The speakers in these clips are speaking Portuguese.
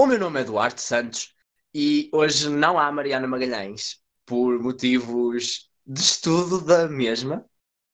O meu nome é Eduardo Santos e hoje não há Mariana Magalhães por motivos de estudo da mesma.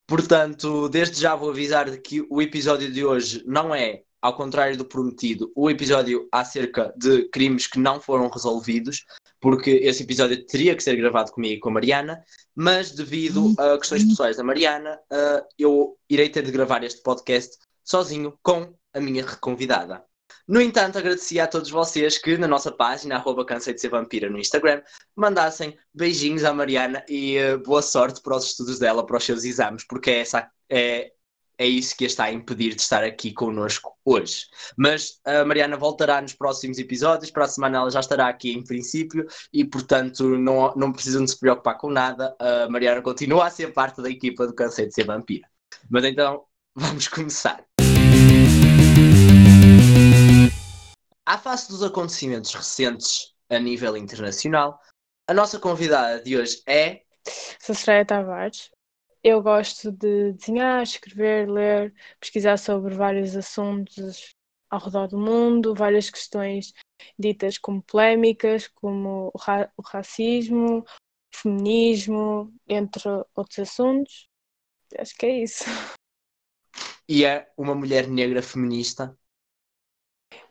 Portanto, desde já vou avisar de que o episódio de hoje não é, ao contrário do prometido, o episódio acerca de crimes que não foram resolvidos, porque esse episódio teria que ser gravado comigo e com a Mariana, mas devido a questões pessoais da Mariana, uh, eu irei ter de gravar este podcast sozinho com a minha reconvidada. No entanto, agradecia a todos vocês que na nossa página, arroba cansei de ser vampira no Instagram, mandassem beijinhos à Mariana e uh, boa sorte para os estudos dela, para os seus exames, porque é, essa, é, é isso que a está a impedir de estar aqui connosco hoje. Mas a Mariana voltará nos próximos episódios, para a semana ela já estará aqui em princípio e, portanto, não, não precisam de se preocupar com nada. A Mariana continua a ser parte da equipa do Cansei de ser vampira. Mas então, vamos começar. À face dos acontecimentos recentes a nível internacional, a nossa convidada de hoje é. Soraya Tavares. Eu gosto de desenhar, escrever, ler, pesquisar sobre vários assuntos ao redor do mundo, várias questões ditas como polémicas, como o, ra o racismo, o feminismo, entre outros assuntos. Acho que é isso. E é uma mulher negra feminista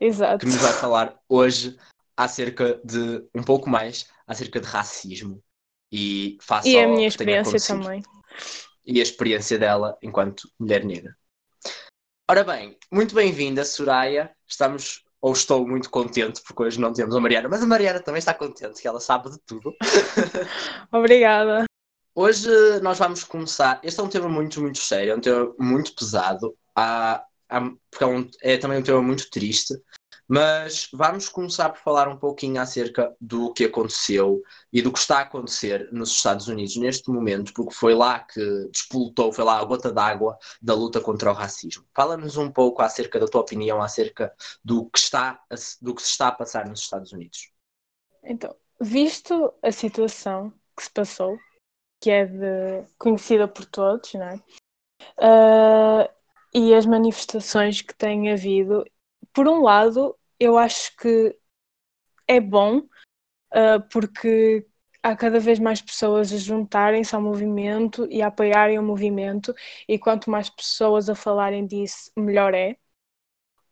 Exato. que nos vai falar hoje acerca de um pouco mais acerca de racismo e face E a minha experiência também. e a experiência dela enquanto mulher negra. Ora bem, muito bem-vinda, Soraya. Estamos, ou estou muito contente, porque hoje não temos a Mariana, mas a Mariana também está contente, que ela sabe de tudo. Obrigada. Hoje nós vamos começar. Este é um tema muito, muito sério, é um tema muito pesado, há- porque é, um- é também um tema muito triste. Mas vamos começar por falar um pouquinho acerca do que aconteceu e do que está a acontecer nos Estados Unidos neste momento, porque foi lá que despolutou, foi lá a gota d'água da luta contra o racismo. Fala-nos um pouco acerca da tua opinião acerca do que, está do que se está a passar nos Estados Unidos. Então, visto a situação que se passou, que é de- conhecida por todos, não é? Ah, e as manifestações que têm havido, por um lado, eu acho que é bom, ah, porque há cada vez mais pessoas a juntarem-se ao movimento e a apoiarem o movimento, e quanto mais pessoas a falarem disso, melhor é.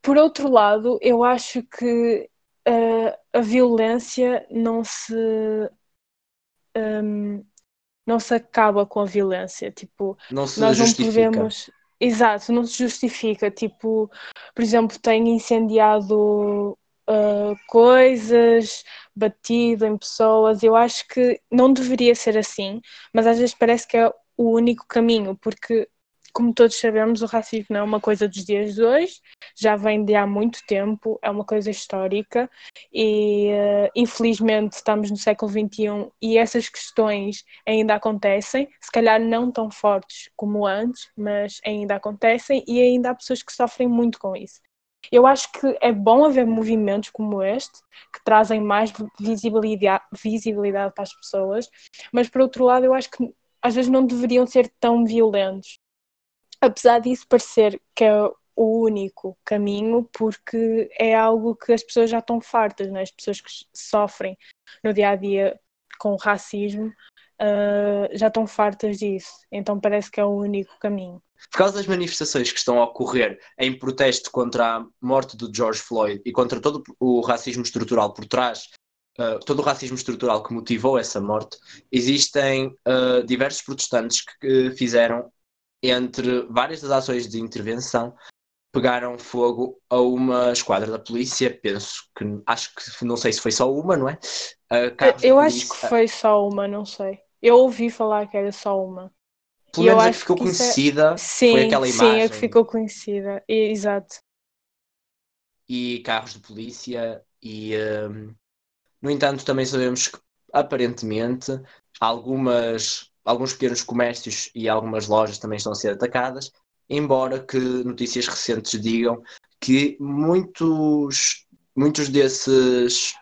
Por outro lado, eu acho que ah, a violência não se hum, não se acaba com a violência. Tipo, Não nós não justifica. podemos. Exato, não se justifica. Tipo, por exemplo, tem incendiado ah, coisas, batido em pessoas. Eu acho que não deveria ser assim, mas às vezes parece que é o único caminho, porque, como todos sabemos, o racismo não é uma coisa dos dias de hoje, já vem de há muito tempo, é uma coisa histórica e eh, infelizmente estamos no século XXI e essas questões ainda acontecem, se calhar não tão fortes como antes, mas ainda acontecem e ainda há pessoas que sofrem muito com isso. Eu acho que é bom haver movimentos como este, que trazem mais visibilidade, visibilidade para as pessoas, mas por outro lado, eu acho que às vezes não deveriam ser tão violentos. Apesar disso parecer que é o único caminho, porque é algo que as pessoas já estão fartas, né? as pessoas que sofrem no dia a dia com racismo ah, já estão fartas disso, então parece que é o único caminho. Por causa das manifestações que estão a ocorrer em protesto contra a morte do George Floyd e contra todo o racismo estrutural por trás, uh, todo o racismo estrutural que motivou essa morte, existem uh, diversos protestantes que, que fizeram, entre várias das ações de intervenção, pegaram fogo a uma esquadra da polícia, penso que, acho que, não sei se foi só uma, não é? Eu acho que foi só uma, não sei. Eu ouvi falar que era só uma. Pelo E menos a que ficou que é- conhecida Sim, foi aquela sim, imagem. é que ficou conhecida. Exato. e carros de polícia e hum, no entanto também sabemos que aparentemente algumas alguns pequenos comércios e algumas lojas também estão a ser atacadas embora que notícias recentes digam que muitos muitos desses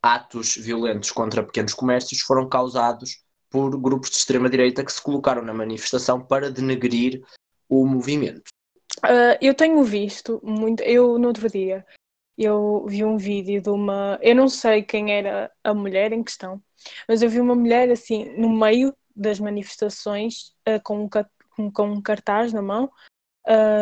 atos violentos contra pequenos comércios foram causados por grupos de extrema direita que se colocaram na manifestação para denegrir o movimento Ah, eu tenho visto muito. Eu, no outro dia, eu vi um vídeo de uma. Eu não sei quem era a mulher em questão, mas eu vi uma mulher assim, no meio das manifestações, uh, com, um, com, com um cartaz na mão,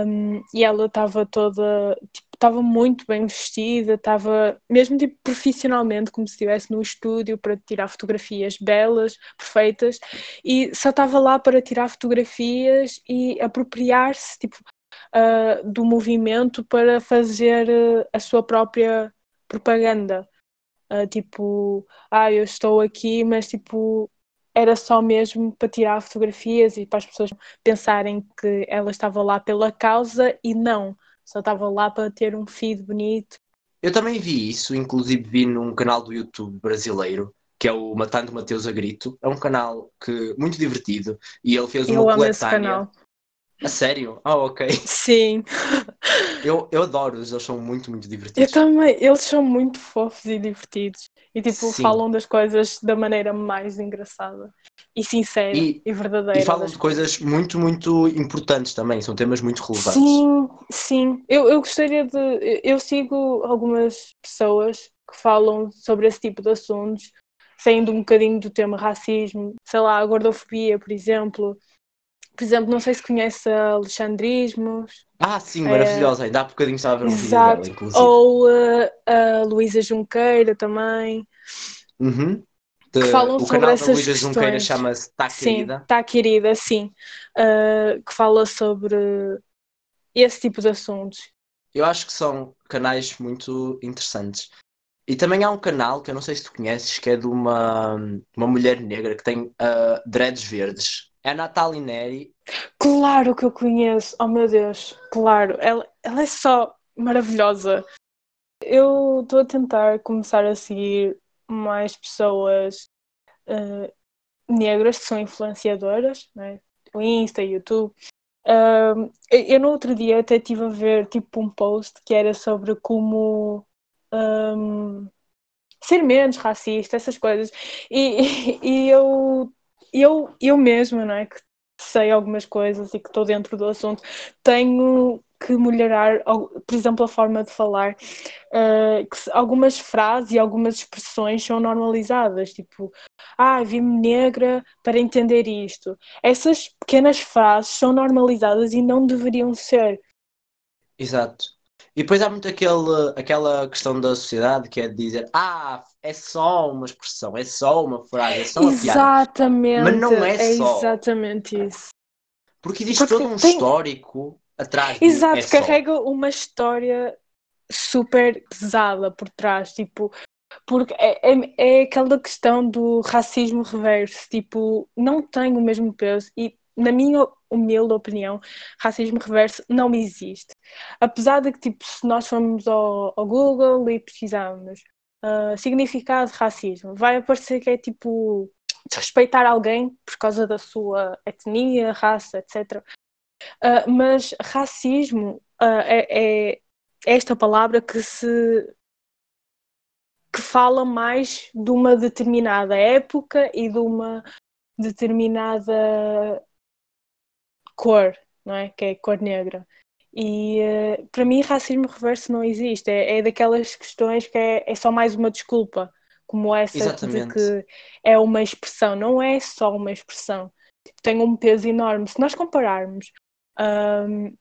um, e ela estava toda, tipo, estava muito bem vestida, estava mesmo tipo profissionalmente, como se estivesse no estúdio para tirar fotografias belas, perfeitas, e só estava lá para tirar fotografias e apropriar-se tipo, uh, do movimento para fazer uh, a sua própria propaganda. Uh, tipo, ah, eu estou aqui, mas tipo, era só mesmo para tirar fotografias e para as pessoas pensarem que ela estava lá pela causa e não, só estava lá para ter um feed bonito. Eu também vi isso, inclusive vi num canal do YouTube brasileiro, que é o Matando Mateus a Grito. É um canal que muito divertido e ele fez uma eu coletânea. A sério? Ah, oh, ok. Sim. Eu, eu adoro-os, eles são muito, muito divertidos. Eu também, eles são muito fofos e divertidos. E tipo, Sim. falam das coisas da maneira mais engraçada e sincera e, E- verdadeira. E falam de coisas muito, muito importantes também, são temas muito relevantes. Sim, sim. Eu, eu gostaria de. eu- Eu sigo algumas pessoas que falam sobre esse tipo de assuntos, saindo um bocadinho do tema racismo, sei lá, a gordofobia, por exemplo. Por exemplo, não sei se conhece a Alexandrismos. Ah, sim, maravilhosa. Ainda há bocadinho estava a ver um vídeo Exato. dela, inclusive. Ou uh, a Luísa Junqueira também. Uhum. De- falam o sobre canal da essas Luísa Junqueira chama-se Tá Sim, Querida. está querida, sim. Uh, que fala sobre esse tipo de assuntos. Eu acho que são canais muito interessantes. E também há um canal que eu não sei se tu conheces, que é de uma, uma mulher negra que tem ah, dreads verdes. É a Natalie Neri. Claro que eu conheço, oh meu Deus, claro, ela, ela é só maravilhosa. Eu estou a tentar começar a seguir mais pessoas uh, negras que são influenciadoras, né? o Insta, YouTube. Um, eu, no outro dia até estive a ver tipo um post que era sobre como um, ser menos racista, essas coisas. E, e, e eu, eu, eu mesma, não é? Que sei algumas coisas e que estou dentro do assunto, tenho que melhorar, por exemplo, a forma de falar, uh, que algumas frases e algumas expressões são normalizadas, tipo, ah, vi-me negra para entender isto. Essas pequenas frases são normalizadas e não deveriam ser. Exato. E depois há muito aquele, aquela questão da sociedade que é de dizer ah, é só uma expressão, é só uma frase, é só uma piada. Exatamente, Mas não é só. exatamente isso. Porque existe Porque todo um tem- histórico atrás Exato, é só. carrega uma história super pesada por trás, tipo, porque é, é, é aquela questão do racismo reverso, tipo, não tem o mesmo peso e, na minha humilde opinião, racismo reverso não existe. Apesar de que, tipo, se nós formos ao, ao Google e pesquisarmos ah, significado racismo, vai aparecer que é tipo desrespeitar alguém por causa da sua etnia, raça, etc. Uh, mas racismo uh, é, é esta palavra que se que fala mais de uma determinada época e de uma determinada cor, não é? Que é cor negra. E uh, para mim racismo reverso não existe. É, é daquelas questões que é, é só mais uma desculpa, como essa de Exatamente. que é uma expressão. Não é só uma expressão. Tipo, tem um peso enorme. Se nós compararmos um,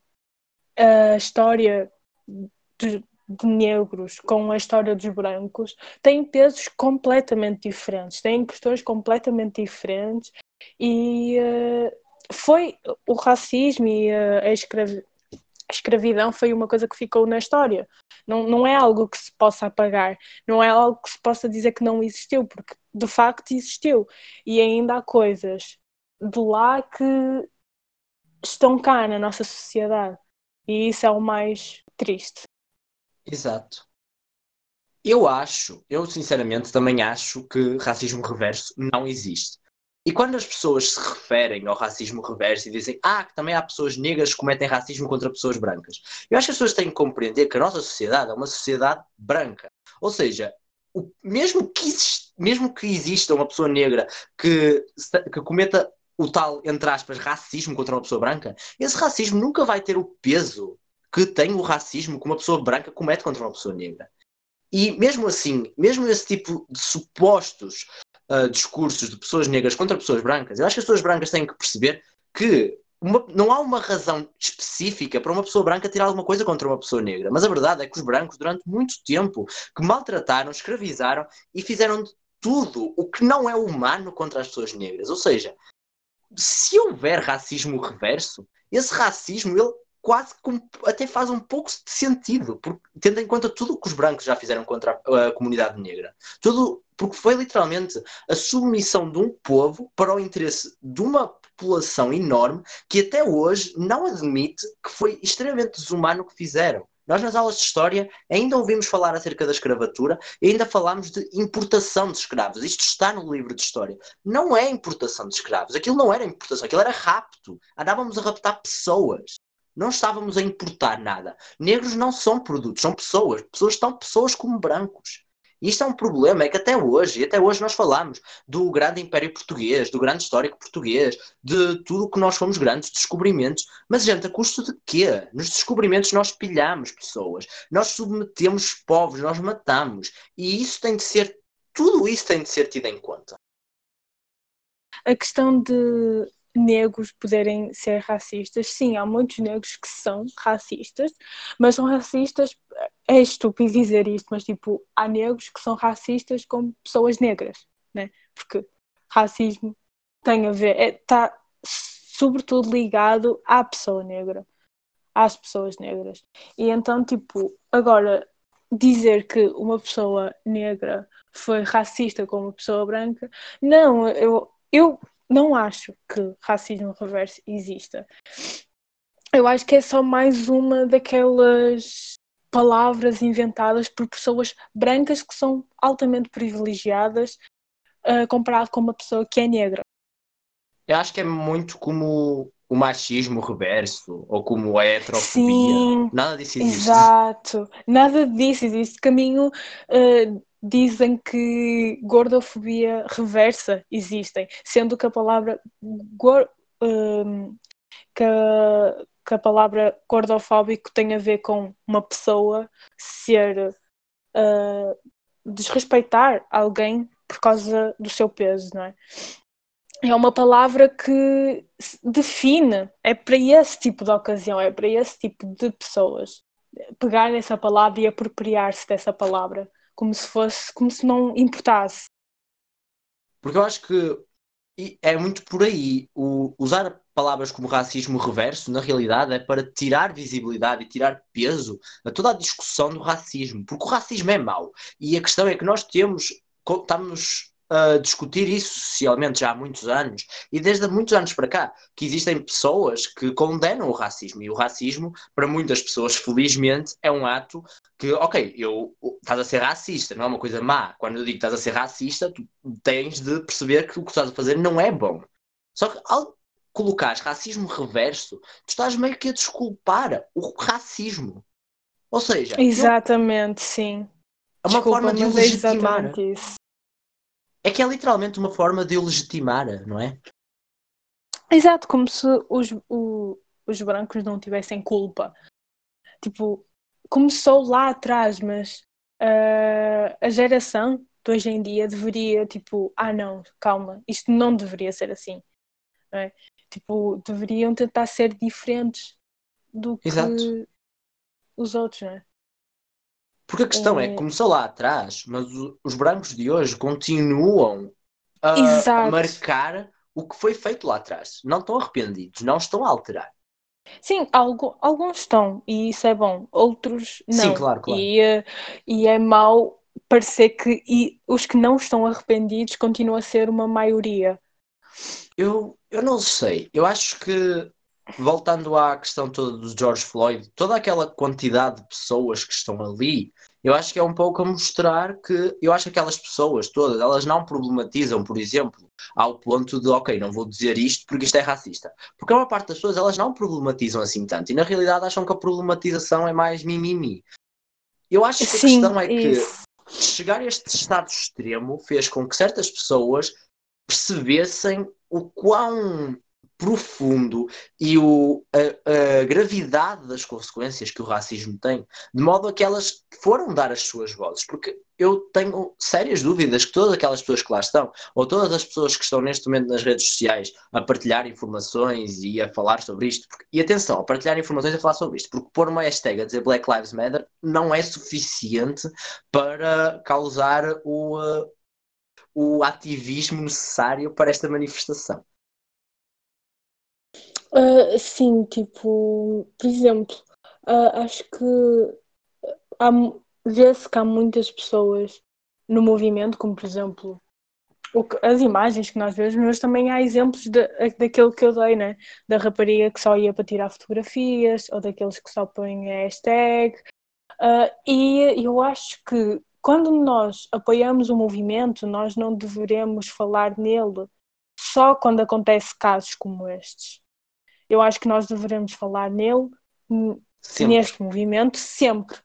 a história de, de negros com a história dos brancos, tem pesos completamente diferentes, têm questões completamente diferentes e uh, foi o racismo e uh, a, escravi a escravidão foi uma coisa que ficou na história. Não, não é algo que se possa apagar, não é algo que se possa dizer que não existiu, porque de facto existiu. E ainda há coisas de lá que estão cá na nossa sociedade. E isso é o mais triste. Exato. Eu acho, eu sinceramente também acho que racismo reverso não existe. E quando as pessoas se referem ao racismo reverso e dizem ah, que também há pessoas negras que cometem racismo contra pessoas brancas, eu acho que as pessoas têm que compreender que a nossa sociedade é uma sociedade branca. Ou seja, o, mesmo, que exist, mesmo que exista uma pessoa negra que, que cometa o tal, entre aspas, racismo contra uma pessoa branca, esse racismo nunca vai ter o peso que tem o racismo que uma pessoa branca comete contra uma pessoa negra. E mesmo assim, mesmo esse tipo de supostos uh, discursos de pessoas negras contra pessoas brancas, eu acho que as pessoas brancas têm que perceber que uma, não há uma razão específica para uma pessoa branca tirar alguma coisa contra uma pessoa negra. Mas a verdade é que os brancos, durante muito tempo, que maltrataram, escravizaram e fizeram tudo o que não é humano contra as pessoas negras. Ou seja, se houver racismo reverso, esse racismo ele quase até faz um pouco de sentido, porque, tendo em conta tudo o que os brancos já fizeram contra a, a comunidade negra. Tudo, porque foi literalmente a submissão de um povo para o interesse de uma população enorme que até hoje não admite que foi extremamente desumano o que fizeram. Nós, nas aulas de História, ainda ouvimos falar acerca da escravatura e ainda falámos de importação de escravos. Isto está no livro de História. Não é importação de escravos. Aquilo não era importação, aquilo era rapto. Andávamos a raptar pessoas. Não estávamos a importar nada. Negros não são produtos, são pessoas. Pessoas estão pessoas como brancos. E isto é um problema, é que até hoje, até hoje nós falamos do grande Império Português, do grande histórico português, de tudo o que nós fomos grandes descobrimentos. Mas, gente, a custo de quê? Nos descobrimentos nós pilhamos pessoas, nós submetemos povos, nós matamos. E isso tem de ser, tudo isso tem de ser tido em conta. A questão de negros poderem ser racistas. Sim, há muitos negros que são racistas, mas são racistas. É estúpido dizer isto, mas tipo, há negros que são racistas com pessoas negras, né? Porque racismo tem a ver, está é, sobretudo ligado à pessoa negra, às pessoas negras. E então, tipo, agora dizer que uma pessoa negra foi racista com uma pessoa branca, não, eu, eu não acho que racismo reverso exista. Eu acho que é só mais uma daquelas palavras inventadas por pessoas brancas que são altamente privilegiadas uh, comparado com uma pessoa que é negra. Eu acho que é muito como o machismo reverso ou como a heterofobia. Sim, Nada disso existe. Exato. Nada disso existe. Caminho uh, dizem que gordofobia reversa existem, sendo que a palavra um, que, a, que, a, palavra gordofóbico tem a ver com uma pessoa ser uh, desrespeitar alguém por causa do seu peso, não é? É uma palavra que define, é para esse tipo de ocasião, é para esse tipo de pessoas. Pegar nessa palavra e apropriar-se dessa palavra como se fosse, como se não importasse. Porque eu acho que é muito por aí. O, usar palavras como racismo reverso, na realidade, é para tirar visibilidade e tirar peso a toda a discussão do racismo. Porque o racismo é mau. E a questão é que nós temos, estamos a discutir isso socialmente já há muitos anos e desde há muitos anos para cá que existem pessoas que condenam o racismo e o racismo para muitas pessoas felizmente é um ato que ok eu estás a ser racista não é uma coisa má. Quando eu digo que estás a ser racista tu tens de perceber que o que estás a fazer não é bom. Só que ao colocares racismo reverso tu estás meio que a desculpar o racismo. Ou seja exatamente eu... sim. É uma Desculpa, forma de é legitimar. é isso. É que é literalmente uma forma de o legitimar, não é? Exato, como se os, o, os brancos não tivessem culpa. Tipo, começou lá atrás, mas uh, a geração de hoje em dia deveria, tipo, ah não, calma, isto não deveria ser assim. É? Tipo, deveriam tentar ser diferentes do que Exato. os outros, não é? Porque a questão é, é começou lá atrás, mas os brancos de hoje continuam a, a, marcar o que foi feito lá atrás. Não estão arrependidos, não estão a alterar. Sim, algo, alguns estão, e isso é bom, outros não. Sim, claro, claro. E, eh, e é mau parecer que e os que não estão arrependidos continuam a ser uma maioria. Eu, eu não sei. Eu acho que voltando à questão toda do George Floyd, toda aquela quantidade de pessoas que estão ali, eu acho que é um pouco a mostrar que eu acho que aquelas pessoas todas, elas não problematizam, por exemplo, ao ponto de, ok, não vou dizer isto porque isto é racista. Porque a maior parte das pessoas, elas não problematizam assim tanto e na realidade acham que a problematização é mais mimimi. Eu acho que Sim, a questão é que chegar a este estado extremo fez com que certas pessoas percebessem o quão profundo e o, a, a, gravidade das consequências que o racismo tem, de modo a que elas foram dar as suas vozes, porque eu tenho sérias dúvidas que todas aquelas pessoas que lá estão, ou todas as pessoas que estão neste momento nas redes sociais a partilhar informações e a falar sobre isto, porque, e atenção, a partilhar informações e a falar sobre isto, porque pôr uma hashtag a dizer Black Lives Matter não é suficiente para causar o, uh, o ativismo necessário para esta manifestação. Uh, sim, tipo, por exemplo, uh, acho que há, vê-se que há muitas pessoas no movimento, como por exemplo que, as imagens que nós vemos, mas também há exemplos de, daquilo que eu dei, né? Da rapariga que só ia para tirar fotografias, ou daqueles que só põem a hashtag. Uh, e eu acho que quando nós apoiamos o movimento, nós não deveremos falar nele só quando acontece casos como estes. Eu acho que nós deveremos falar nele, sempre. neste movimento, sempre.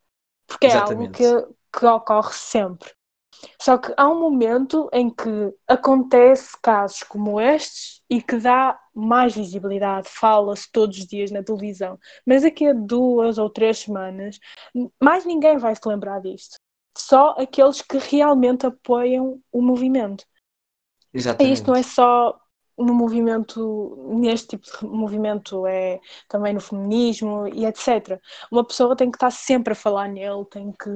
Porque Exatamente. é algo que, que ocorre sempre. Só que há um momento em que acontece casos como estes e que dá mais visibilidade, fala-se todos os dias na televisão. Mas daqui a duas ou três semanas, mais ninguém vai se lembrar disto. Só aqueles que realmente apoiam o movimento. Exatamente. E isto não é só no movimento, neste tipo de movimento, é também no feminismo e etc. Uma pessoa tem que estar sempre a falar nele, tem que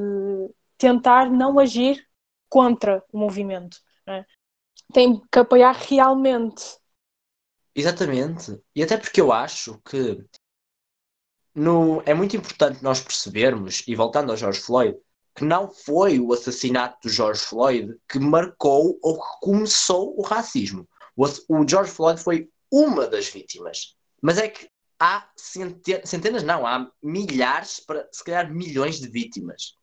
tentar não agir contra o movimento. É? Tem que apoiar realmente. Exatamente. E até porque eu acho que no, é muito importante nós percebermos, e voltando ao George Floyd, que não foi o assassinato do George Floyd que marcou ou que começou o racismo. O, George Floyd foi uma das vítimas. Mas é que há centenas, centenas não, há milhares, para, se calhar milhões de vítimas.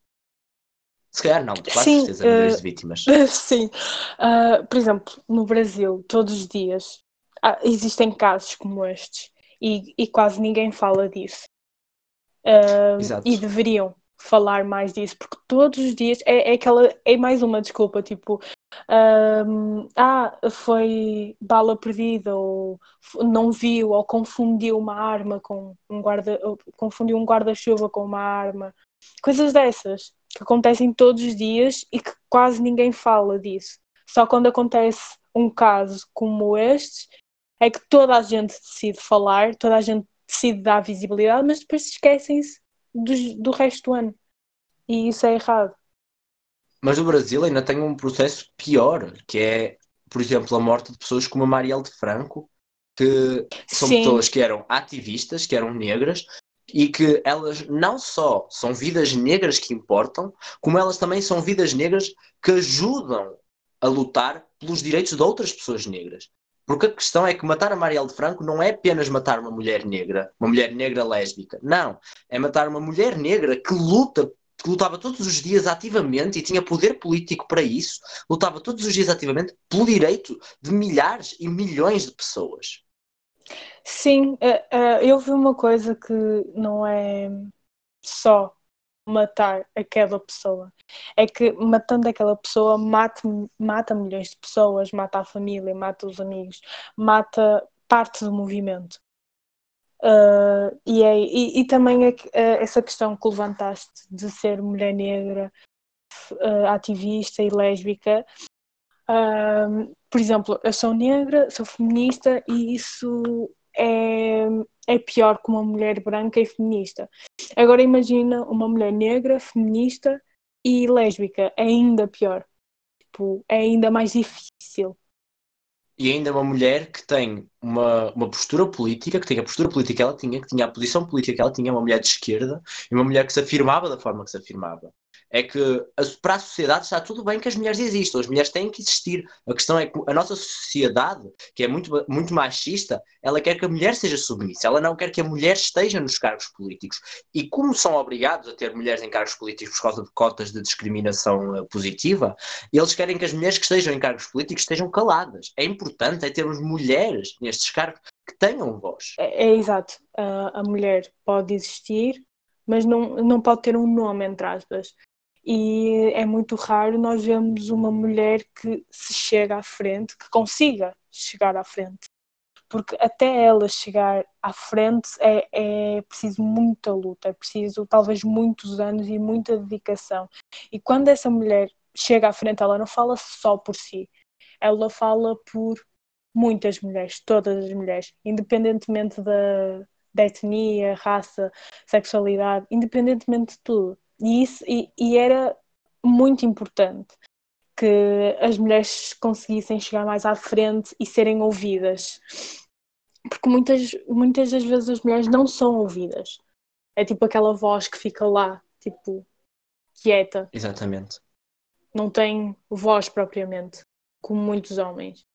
Se calhar não, quase sim, certeza, uh, milhões de vítimas. Sim. Uh, por exemplo, no Brasil, todos os dias uh, existem casos como estes e, e, quase ninguém fala disso. e deveriam falar mais disso, porque todos os dias é, é aquela, é mais uma desculpa, tipo, um, ah, foi bala perdida, ou não viu, ou confundiu uma arma com um guarda, confundiu um guarda-chuva com uma arma, coisas dessas que acontecem todos os dias e que quase ninguém fala disso. Só quando acontece um caso como este é que toda a gente decide falar, toda a gente decide dar visibilidade, mas depois esquecem-se do, do resto do ano. E isso é errado. Mas o Brasil ainda tem um processo pior, que é, por exemplo, a morte de pessoas como a Marielle de Franco, que são Sim. pessoas que eram ativistas, que eram negras, e que elas não só são vidas negras que importam, como elas também são vidas negras que ajudam a lutar pelos direitos de outras pessoas negras. Porque a questão é que matar a Marielle de Franco não é apenas matar uma mulher negra, uma mulher negra lésbica. Não. É matar uma mulher negra que luta que lutava todos os dias ativamente e tinha poder político para isso, lutava todos os dias ativamente pelo direito de milhares e milhões de pessoas. Sim, eh, eh, eu vi uma coisa que não é só matar aquela pessoa. É que matando aquela pessoa mata, mata milhões de pessoas, mata a família, mata os amigos, mata parte do movimento. Uh, e, é, e, e, também é, uh, essa questão que levantaste de ser mulher negra, uh, ativista e lésbica. por exemplo, eu sou negra, sou feminista e isso é, é pior que uma mulher branca e feminista. Agora imagina uma mulher negra, feminista e lésbica, é ainda pior. Tipo, é ainda mais difícil e ainda uma mulher que tem uma, uma postura política, que tem a postura política que ela tinha, que tinha a posição política que ela tinha, uma mulher de esquerda, e uma mulher que se afirmava da forma que se afirmava é que para a sociedade está tudo bem que as mulheres existam, as mulheres têm que existir. A questão é que a nossa sociedade, que é muito, muito machista, ela quer que a mulher seja submissa, ela não quer que a mulher esteja nos cargos políticos. E como são obrigados a ter mulheres em cargos políticos por causa de cotas de discriminação eh, positiva, eles querem que as mulheres que estejam em cargos políticos estejam caladas. É importante é termos mulheres nestes cargos que tenham voz. É, é exato. A mulher pode existir, mas não, não pode ter um nome, entre aspas e é muito raro nós vermos uma mulher que se chega à frente, que consiga chegar à frente. porque até ela chegar à frente é, é preciso muita luta, é preciso talvez muitos anos e muita dedicação. E quando essa mulher chega à frente, ela não fala só por si, ela fala por muitas mulheres, todas as mulheres, independentemente da, da etnia, raça, sexualidade, independentemente de tudo. E, isso, e, e era muito importante que as mulheres conseguissem chegar mais à frente e serem ouvidas. Porque muitas, muitas das vezes as mulheres não são ouvidas. É tipo aquela voz que fica lá, tipo, quieta. Exatamente. Não tem voz propriamente, como muitos homens.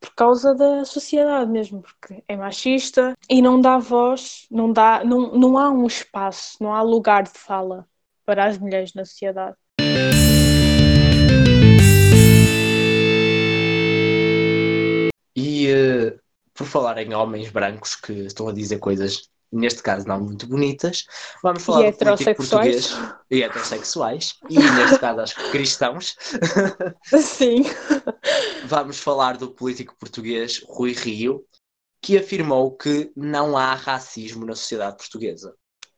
Por causa da sociedade mesmo, porque é machista e não dá voz, não, dá, não, não há um espaço, não há lugar de fala para as mulheres na sociedade. E uh, por falar em homens brancos que estão a dizer coisas, neste caso não muito bonitas, vamos falar e do político português e heterossexuais, e neste caso acho que cristãos. Sim. vamos falar do político português Rui Rio, que afirmou que não há racismo na sociedade portuguesa.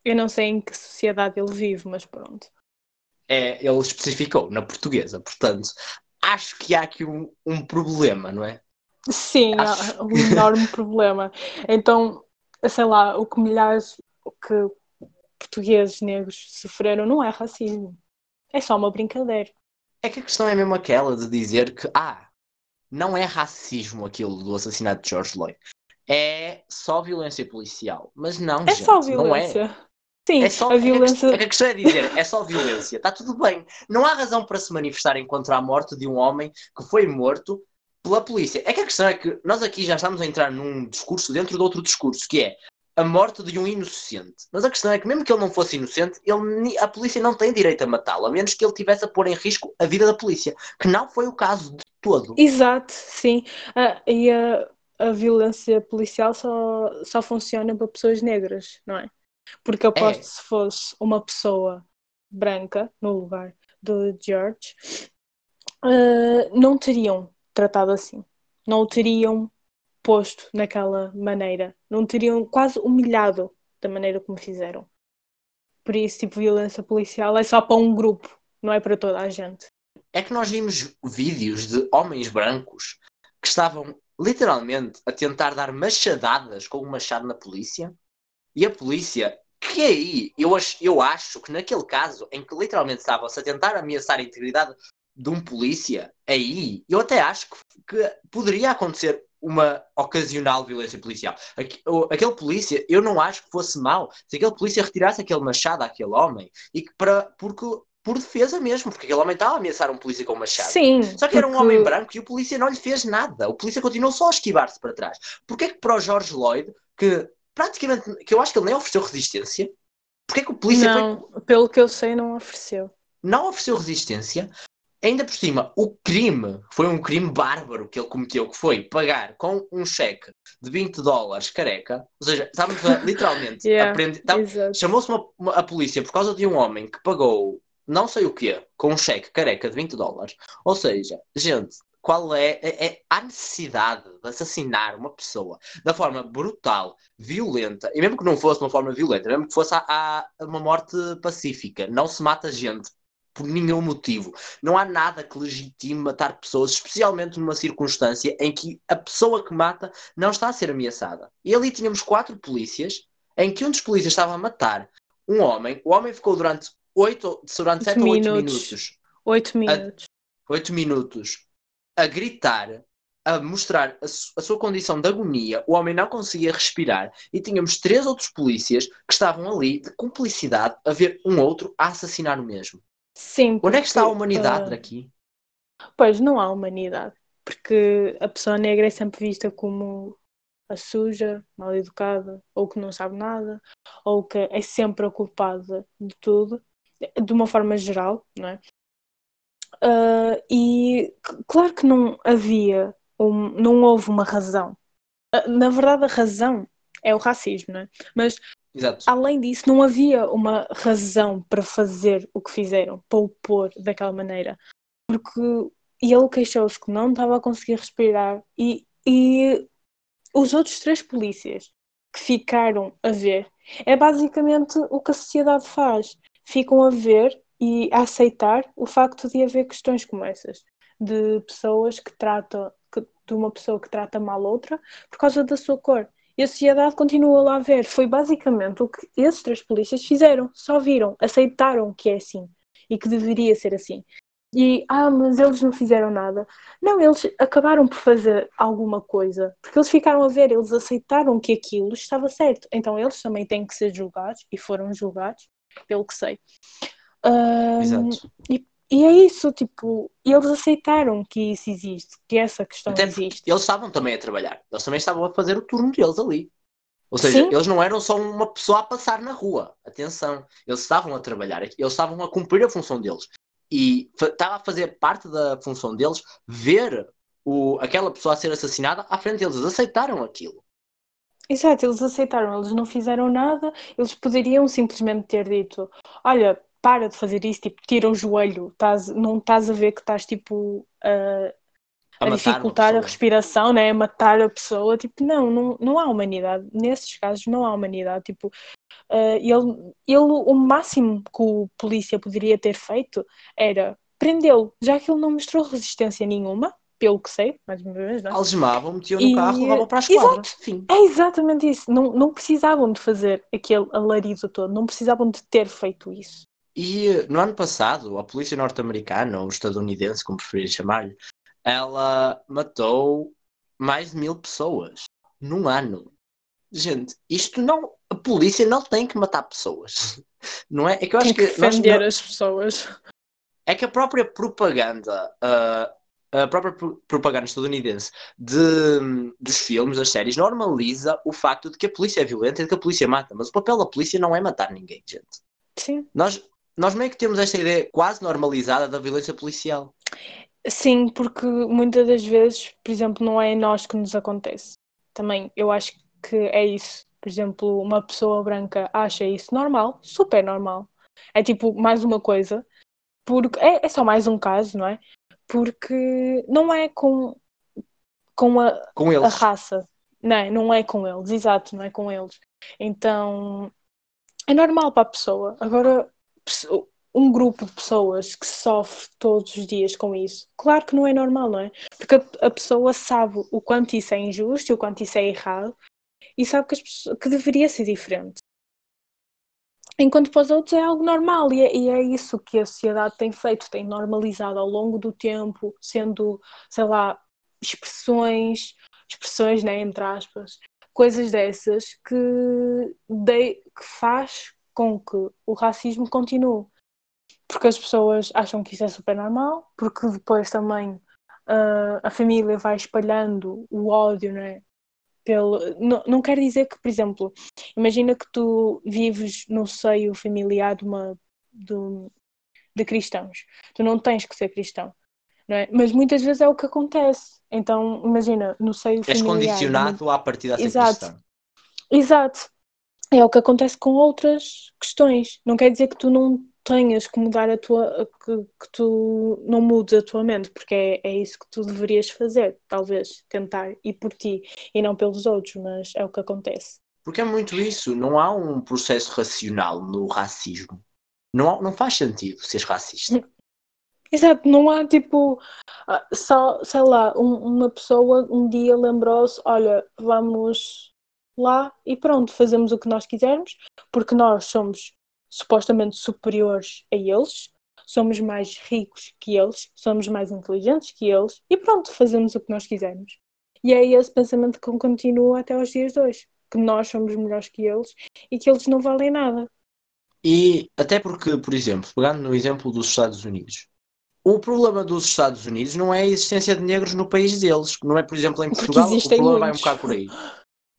Eu não sei em que sociedade ele vive, mas pronto. É, ele especificou na portuguesa, portanto, acho que há aqui um, um problema, não é? Sim, acho... há um enorme problema. Então, sei lá, o que milhares, o que portugueses negros sofreram não é racismo. É só uma brincadeira. É que a questão é mesmo aquela de dizer que, ah, não é racismo aquilo do assassinato de George Floyd. É só violência policial. Mas não, é gente, só violência. Não é. Sim, é só, a violência. É que a questão é dizer, é só violência. Está tudo bem. Não há razão para se manifestarem contra a morte de um homem que foi morto pela polícia. É que a questão é que nós aqui já estamos a entrar num discurso dentro de outro discurso, que é a morte de um inocente. Mas a questão é que mesmo que ele não fosse inocente, ele, a polícia não tem direito a matá-lo, a menos que ele tivesse a pôr em risco a vida da polícia, que não foi o caso de todo. Exato, sim. Ah, e a, a violência policial só, só funciona para pessoas negras, não é? Porque eu aposto é. se fosse uma pessoa branca no lugar do George, uh, não teriam tratado assim. Não o teriam posto naquela maneira. Não teriam quase humilhado da maneira como fizeram. Por isso, tipo, violência policial é só para um grupo, não é para toda a gente. É que nós vimos vídeos de homens brancos que estavam literalmente a tentar dar machadadas com um machado na polícia e a polícia, que aí eu acho, eu acho que naquele caso em que literalmente estavam-se a tentar ameaçar a integridade de um polícia, aí eu até acho que, que poderia acontecer uma ocasional violência policial. Aquele polícia, eu não acho que fosse mau se aquele polícia retirasse aquele machado àquele homem e que para porque por defesa mesmo, porque aquele homem estava a ameaçar um polícia com um machado. Sim. Só que era um homem branco e o polícia não lhe fez nada. O polícia continuou só a esquivar-se para trás. Porquê é que para o George Lloyd, que praticamente, que eu acho que ele nem ofereceu resistência, porquê é que o polícia não, foi... pelo que eu sei não ofereceu. Não ofereceu resistência, ainda por cima, o crime foi um crime bárbaro que ele cometeu, que foi pagar com um cheque de 20 dólares careca, ou seja, estamos a, literalmente yeah. Tá, Chamou-se a polícia por causa de um homem que pagou não sei o quê, com um cheque careca de 20 dólares. Ou seja, gente, qual é, é, é, a necessidade de assassinar uma pessoa da forma brutal, violenta, e mesmo que não fosse uma forma violenta, mesmo que fosse a, a uma morte pacífica, não se mata gente por nenhum motivo. Não há nada que legitime matar pessoas, especialmente numa circunstância em que a pessoa que mata não está a ser ameaçada. E ali tínhamos quatro polícias, em que um dos polícias estava a matar um homem. O homem ficou durante oito, durante sete ou oito minutos. Oito minutos. Oito minutos a gritar, a mostrar a, a, sua condição de agonia, o homem não conseguia respirar e tínhamos três outros polícias que estavam ali de cumplicidade a ver um outro a assassinar o mesmo. Sim. Porque, Onde é que está a humanidade uh, aqui? Pois não há humanidade, porque a pessoa negra é sempre vista como a suja, mal educada, ou que não sabe nada, ou que é sempre a culpada de tudo, de uma forma geral, não é? Uh, e claro que não havia, um, não houve uma razão. Uh, na verdade, a razão é o racismo, não é? Mas Exato. além disso, não havia uma razão para fazer o que fizeram, para o pôr daquela maneira. Porque ele queixou-se que não estava a conseguir respirar e, e os outros três polícias que ficaram a ver, é basicamente o que a sociedade faz. Ficam a ver e aceitar o facto de haver questões como essas, de pessoas que tratam, que, de uma pessoa que trata mal outra por causa da sua cor. E a sociedade continua lá a ver. Foi basicamente o que esses três polícias fizeram. Só viram, aceitaram que é assim e que deveria ser assim. E, ah, mas eles não fizeram nada. Não, eles acabaram por fazer alguma coisa, porque eles ficaram a ver, eles aceitaram que aquilo estava certo. Então eles também têm que ser julgados, e foram julgados, pelo que sei. Exato. E, e, é isso, tipo, eles aceitaram que isso existe, que essa questão Até existe. Eles estavam também a trabalhar, eles também estavam a fazer o turno deles ali. Ou seja, Sim. eles não eram só uma pessoa a passar na rua. Atenção, eles estavam a trabalhar, eles estavam a cumprir a função deles e estava a fazer parte da função deles ver o, aquela pessoa a ser assassinada à frente deles. Eles aceitaram aquilo. Exato, eles aceitaram, eles não fizeram nada, eles poderiam simplesmente ter dito: Olha, para de fazer isso, tipo, tira o joelho, estás, não estás a ver que estás tipo a, A a dificultar a respiração, né? a matar a pessoa. Tipo, não, não, não há humanidade. Nesses casos não há humanidade. Tipo, ah, ele, ele, o máximo que o polícia poderia ter feito era prendê-lo, já que ele não mostrou resistência nenhuma, pelo que sei, mais uma vez, não é? Algemavam, metiam no E- carro, levavam para a esquadra. Fim. É exatamente isso. Não, não precisavam de fazer aquele alarido todo, não precisavam de ter feito isso. E no ano passado, a polícia norte-americana, ou estadunidense, como preferir chamar-lhe, ela matou mais de mil pessoas num ano. Gente, isto não. A polícia não tem que matar pessoas. Não é? É que eu acho Tem que que. nós defender não- as pessoas. é que a própria propaganda, ah, a própria pro- propaganda estadunidense de, dos filmes, das séries, normaliza o facto de que a polícia é violenta e de que a polícia mata. Mas o papel da polícia não é matar ninguém, gente. Sim. Nós, nós meio que temos esta ideia quase normalizada da violência policial. Sim, porque muitas das vezes, por exemplo, não é em nós que nos acontece. Também eu acho que é isso. Por exemplo, uma pessoa branca acha isso normal, super normal. É tipo mais uma coisa, porque é, é só mais um caso, não é? Porque não é com, com a, Com a raça, não é? Não é com eles, exato, não é com eles. Então é normal para a pessoa. Agora, um grupo de pessoas que sofre todos os dias com isso, claro que não é normal, não é? Porque a, pessoa sabe o quanto isso é injusto e o quanto isso é errado e sabe que, as pessoas- que deveria ser diferente. Enquanto para os outros é algo normal e é, e é isso que a sociedade tem feito, tem normalizado ao longo do tempo, sendo, sei lá, expressões, expressões, né, entre aspas, coisas dessas que, de, que faz com que o racismo continue. Porque as pessoas acham que isso é super normal, porque depois também ah, a família vai espalhando o ódio, né? Pelo... Não, não quer dizer que, por exemplo, imagina que tu vives no seio familiar de, uma, de, de cristãos. Tu não tens que ser cristão, não é? Mas muitas vezes é o que acontece. Então, imagina, no seio És familiar. uma- condicionado à partida a ser Exato. cristão. Exato. É o que acontece com outras questões. Não quer dizer que tu não tenhas que mudar a tua. que, que tu não mudes a tua mente, porque é, é isso que tu deverias fazer, talvez, tentar ir por ti e não pelos outros, mas é o que acontece. Porque é muito isso. Não há um processo racional no racismo. Não, há- não faz sentido seres racista. Exato, não há tipo ah, só, sei lá, um- uma pessoa um dia lembrou-se, olha, vamos lá e pronto, fazemos o que nós quisermos, porque nós somos supostamente superiores a eles, somos mais ricos que eles, somos mais inteligentes que eles, e pronto, fazemos o que nós quisermos. E é esse pensamento que continua até aos dias de hoje, que nós somos melhores que eles e que eles não valem nada. E até porque, por exemplo, pegando no exemplo dos Estados Unidos, o problema dos Estados Unidos não é a existência de negros no país deles, não é, por exemplo, em Portugal, o problema vai um muitos. bocado por aí.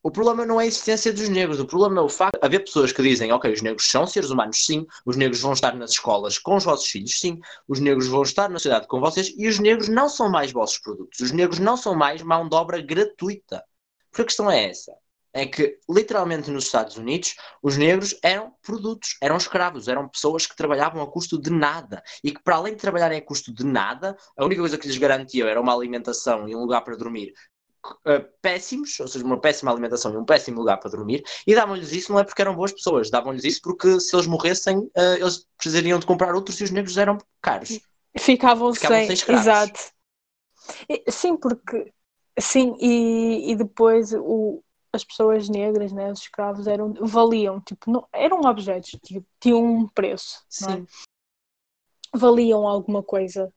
O problema não é a existência dos negros, o problema é o facto de haver pessoas que dizem, ok, os negros são seres humanos, sim, os negros vão estar nas escolas com os vossos filhos, sim, os negros vão estar na sociedade com vocês e os negros não são mais vossos produtos, os negros não são mais mão de obra gratuita. Porque a questão é essa, é que literalmente nos Estados Unidos os negros eram produtos, eram escravos, eram pessoas que trabalhavam a custo de nada e que para além de trabalharem a custo de nada, a única coisa que lhes garantia era uma alimentação e um lugar para dormir uh, péssimos, ou seja, uma péssima alimentação e um péssimo lugar para dormir, e davam-lhes isso não é porque eram boas pessoas, davam-lhes isso porque se eles morressem, uh, eles precisariam de comprar outros e os negros eram caros. Ficavam, Ficavam sem, sem exato. Sim, porque sim, e, e depois o, as pessoas negras, né, os escravos eram, valiam, tipo, não, eram objetos, tipo, tinham um preço. É? valiam alguma coisa.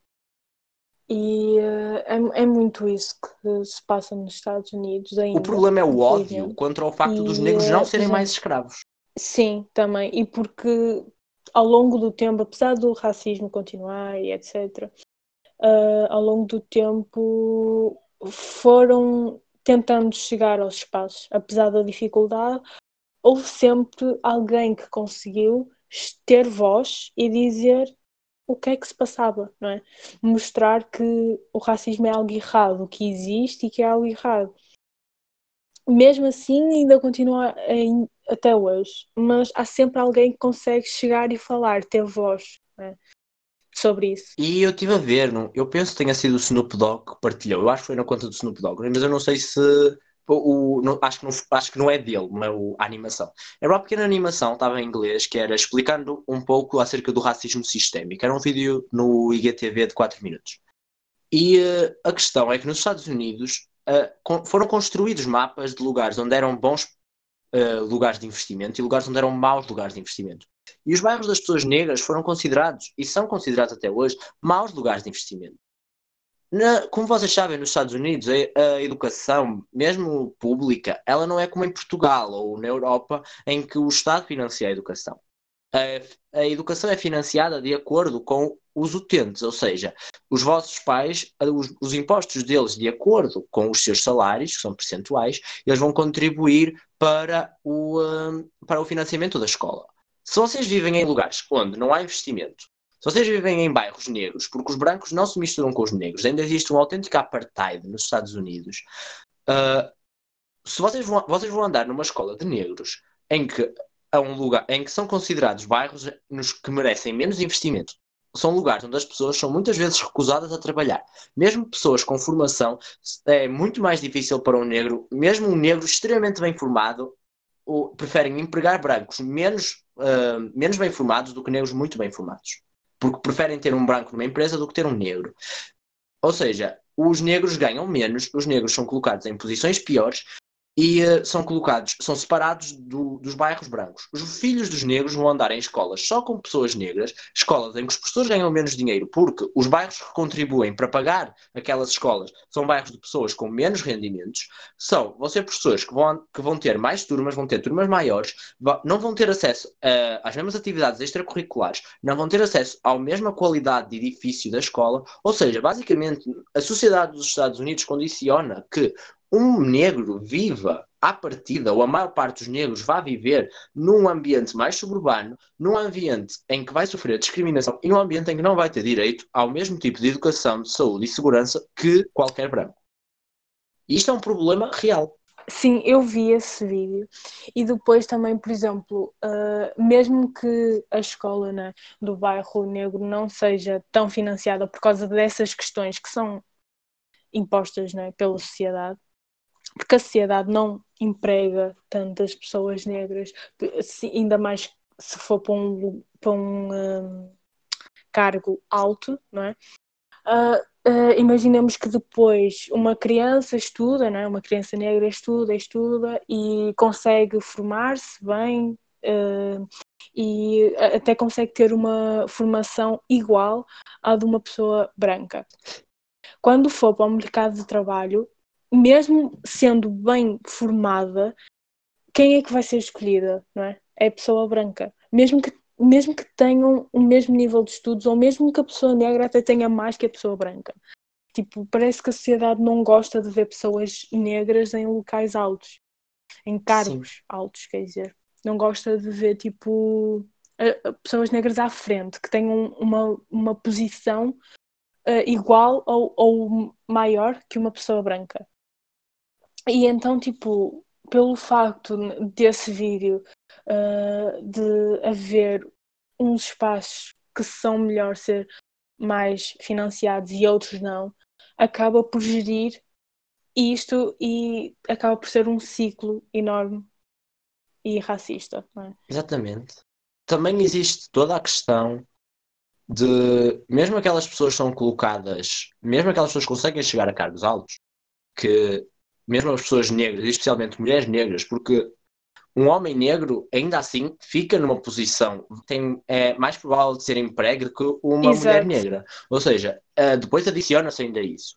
E uh, é, é, muito isso que se passa nos Estados Unidos ainda. O problema é o ódio contra o facto e, dos negros não serem mais escravos. Sim, também. E porque ao longo do tempo, apesar do racismo continuar e etc., uh, eh, ao longo do tempo foram tentando chegar aos espaços, apesar da dificuldade, houve sempre alguém que conseguiu ter voz e dizer o que é que se passava, não é? Mostrar que o racismo é algo errado, que existe e que é algo errado. Mesmo assim, ainda continua em, até hoje, mas há sempre alguém que consegue chegar e falar, ter voz é? sobre isso. E eu estive a ver, não? eu penso que tenha sido o Snoop Dogg que partilhou, eu acho que foi na conta do Snoop Dogg, mas eu não sei se o, o, acho, que não, acho que não é dele, mas a animação. Era uma pequena animação, estava em inglês, que era explicando um pouco acerca do racismo sistémico. Era um vídeo no IGTV de 4 minutos. E uh, a questão é que nos Estados Unidos uh, com, foram construídos mapas de lugares onde eram bons uh, lugares de investimento e lugares onde eram maus lugares de investimento. E os bairros das pessoas negras foram considerados, e são considerados até hoje, maus lugares de investimento. Na, como vocês sabem, nos Estados Unidos, a, a, educação, mesmo pública, ela não é como em Portugal ou na Europa, em que o Estado financia a educação. A, a educação é financiada de acordo com os utentes, ou seja, os vossos pais, os, os, impostos deles, de acordo com os seus salários, que são percentuais, eles vão contribuir para o, um, para o financiamento da escola. Se vocês vivem em lugares onde não há investimento, se vocês vivem em bairros negros, porque os brancos não se misturam com os negros, ainda existe um autêntico apartheid nos Estados Unidos. Uh, se vocês vão, vocês vão andar numa escola de negros em que um lugar em que são considerados bairros nos que merecem menos investimento, são lugares onde as pessoas são muitas vezes recusadas a trabalhar. Mesmo pessoas com formação, é muito mais difícil para um negro, mesmo um negro extremamente bem formado, preferem empregar brancos menos, uh, menos bem formados do que negros muito bem formados porque preferem ter um branco numa empresa do que ter um negro. Ou seja, os negros ganham menos, os negros são colocados em posições piores e uh, são colocados, são separados do, dos bairros brancos. Os filhos dos negros vão andar em escolas só com pessoas negras, escolas em que os professores ganham menos dinheiro, porque os bairros que contribuem para pagar aquelas escolas são bairros de pessoas com menos rendimentos. São, vão ser professores que vão, que vão ter mais turmas, vão ter turmas maiores, não vão ter acesso uh, às mesmas atividades extracurriculares, não vão ter acesso à mesma qualidade de edifício da escola, ou seja, basicamente a sociedade dos Estados Unidos condiciona que um negro viva à partida, ou a maior parte dos negros vá viver num ambiente mais suburbano, num ambiente em que vai sofrer discriminação e num ambiente em que não vai ter direito ao mesmo tipo de educação, de saúde e segurança que qualquer branco. E isto é um problema real. Sim, eu vi esse vídeo. E depois também, por exemplo, uh, mesmo que a escola né, do bairro negro não seja tão financiada por causa dessas questões que são impostas né, pela sociedade, porque a sociedade não emprega tantas pessoas negras, ainda mais se for para um, para um, um cargo alto, não é? Uh, uh, imaginemos que depois uma criança estuda, não é? uma criança negra estuda, estuda e consegue formar-se bem uh, e até consegue ter uma formação igual à de uma pessoa branca. Quando for para o mercado de trabalho, mesmo sendo bem formada, quem é que vai ser escolhida, não é? É a pessoa branca. Mesmo que, mesmo que tenham o mesmo nível de estudos, ou mesmo que a pessoa negra até tenha mais que a pessoa branca. Tipo, parece que a sociedade não gosta de ver pessoas negras em locais altos, em cargos Sim. altos, quer dizer. Não gosta de ver, tipo, pessoas negras à frente, que tenham uma, uma posição uh, igual ou, ou maior que uma pessoa branca. E então, tipo, pelo facto desse vídeo uh, de haver uns espaços que são melhor ser mais financiados e outros não, acaba por gerir isto e acaba por ser um ciclo enorme e racista, é? Exatamente. Também existe toda a questão de, mesmo aquelas pessoas que são colocadas, mesmo aquelas pessoas que conseguem chegar a cargos altos, que mesmo as pessoas negras, especialmente mulheres negras, porque um homem negro, ainda assim, fica numa posição, tem, é mais provável de ser emprego do que uma Exato. mulher negra. Ou seja, uh, depois adiciona-se ainda isso.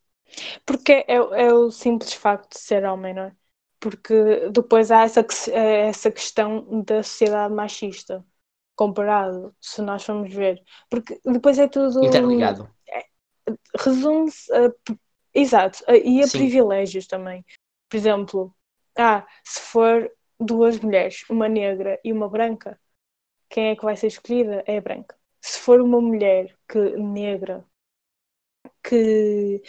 Porque é, é, o simples facto de ser homem, não é? Porque depois há essa, essa questão da sociedade machista, comparado, se nós formos ver. Porque depois é tudo. Interligado. É, Resume-se a. Exato, e a Sim. privilégios também. Por exemplo, ah, se for duas mulheres, uma negra e uma branca, quem é que vai ser escolhida? É a branca. Se for uma mulher que negra que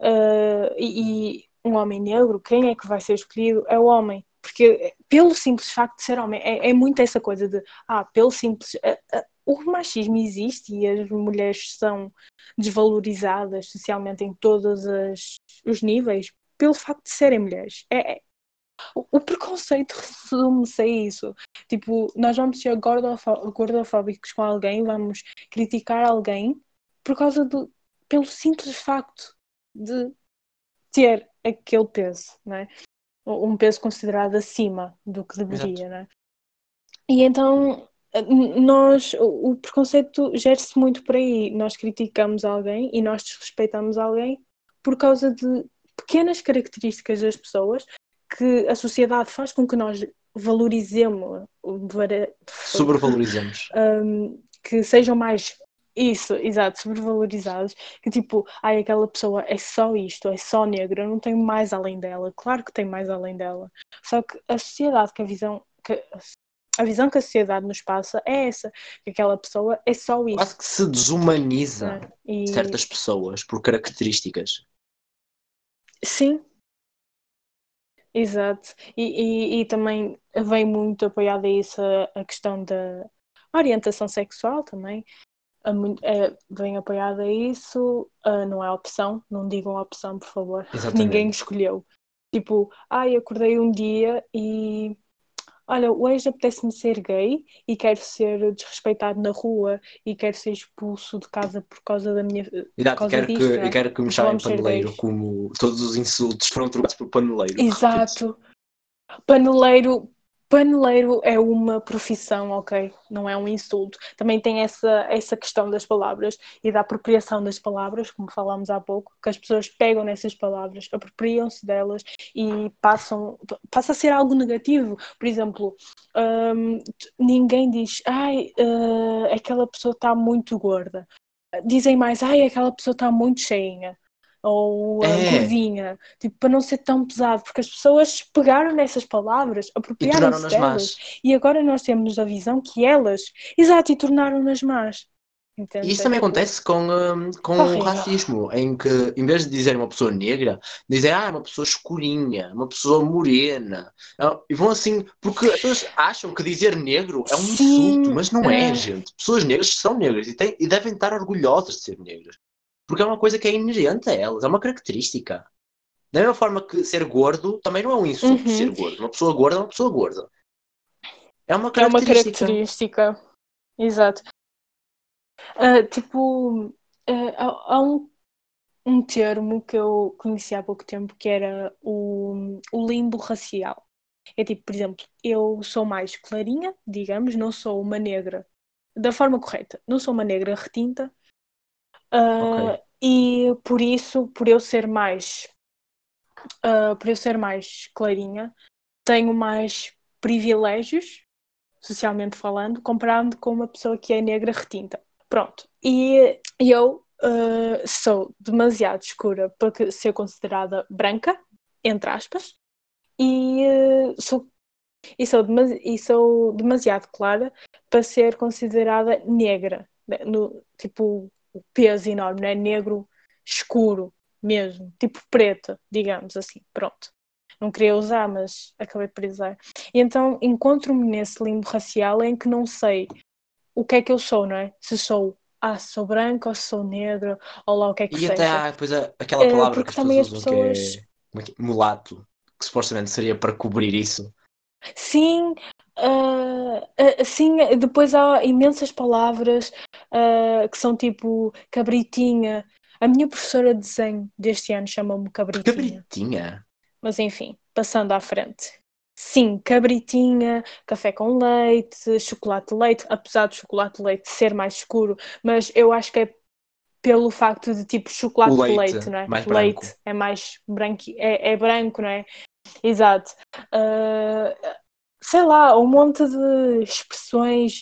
uh, e, e, um homem negro, quem é que vai ser escolhido? É o homem. Porque pelo simples facto de ser homem, é, é muito essa coisa de ah, pelo simples. Uh, uh, o machismo existe e as mulheres são desvalorizadas socialmente em todos as, os níveis pelo facto de serem mulheres. É, é o, preconceito resume-se a isso. Tipo, nós vamos ser gordofóbicos com alguém, vamos criticar alguém por causa do. pelo simples facto de ter aquele peso, né? Um peso considerado acima do que deveria, né? E então nós, o preconceito gera-se muito por aí. Nós criticamos alguém e nós desrespeitamos alguém por causa de pequenas características das pessoas que a sociedade faz com que nós valorizemos, sobrevalorizemos, um, que sejam mais isso, exato, sobrevalorizados, que tipo, ai, aquela pessoa é só isto, é só negra, não tenho mais além dela. Claro que tem mais além dela. Só que a sociedade, que a visão, que a visão que a sociedade nos passa é essa, que aquela pessoa é só isso. Quase que se desumaniza é. e... certas pessoas por características. Sim, Exato, e, e, e, também vem muito apoiada a isso a, a questão da orientação sexual também, a, a, vem apoiada a isso, não é opção, não digam opção, por favor, Exatamente. ninguém escolheu. Tipo, ai, acordei um dia e olha, hoje apetece-me ser gay e quero ser desrespeitado na rua e quero ser expulso de casa por causa da minha. Exato, quero, disto, que, é? quero que me chamem paneleiro, como todos os insultos foram trocados por paneleiro. Exato. Paneleiro, Paneleiro é uma profissão, ok? Não é um insulto. Também tem essa, essa questão das palavras e da apropriação das palavras, como falámos há pouco, que as pessoas pegam nessas palavras, apropriam-se delas e passam, passa a ser algo negativo. Por exemplo, um, ninguém diz, ai, uh, aquela pessoa está muito gorda. Dizem mais, ai, aquela pessoa está muito cheinha ou a é. gordinha, tipo, para não ser tão pesado, porque as pessoas pegaram nessas palavras, apropriaram-se delas, más. e agora nós temos a visão que elas, exato, e tornaram-nas más. Entende? Isso também acontece com, um, com o racismo, em que em vez de dizer uma pessoa negra, dizem ah, uma pessoa escurinha, uma pessoa morena. Ah, e vão assim, porque as pessoas acham que dizer negro é um Sim, insulto, mas não é, é, gente. Pessoas negras são negras e, têm, e devem estar orgulhosas de ser negras. Porque é uma coisa que é inerente a elas, é uma característica. Da mesma forma que ser gordo também não é um insulto uhum. ser gordo. Uma pessoa gorda é uma pessoa gorda. É uma característica. É uma característica. Exato. Uh, tipo, uh, há, há um, um termo que eu conheci há pouco tempo que era o, o limbo racial. É tipo, por exemplo, eu sou mais clarinha, digamos, não sou uma negra da forma correta. Não sou uma negra retinta, Okay. E por isso, por eu ser mais uh, por eu ser mais clarinha, tenho mais privilégios, socialmente falando, comparando com uma pessoa que é negra retinta. Pronto. E eu uh, sou demasiado escura para ser considerada branca, entre aspas, e sou e sou, e sou demasiado clara para ser considerada negra. Né, no, tipo, o peso enorme, não é? Negro escuro mesmo, tipo preto, digamos assim, pronto. Não queria usar, mas acabei por usar. E então encontro-me nesse limbo racial em que não sei o que é que eu sou, não é? Se sou ah, sou branca ou se sou negra, ou lá o que é que e seja. até há depois aquela palavra que as pessoas, pessoas... Que, é, é que- mulato, que supostamente seria para cobrir isso. Sim, sim, depois há imensas palavras ah, que são tipo cabritinha. A minha professora de desenho deste ano chama-me cabritinha. Cabritinha. Mas enfim, passando à frente. Sim, cabritinha, café com leite, chocolate de leite, apesar do chocolate de leite ser mais escuro, mas eu acho que é pelo facto de tipo chocolate O de leite, leite, não é? mais leite branco. é mais branco, é, é branco, não é? Exato. Ah, sei lá, um monte de expressões,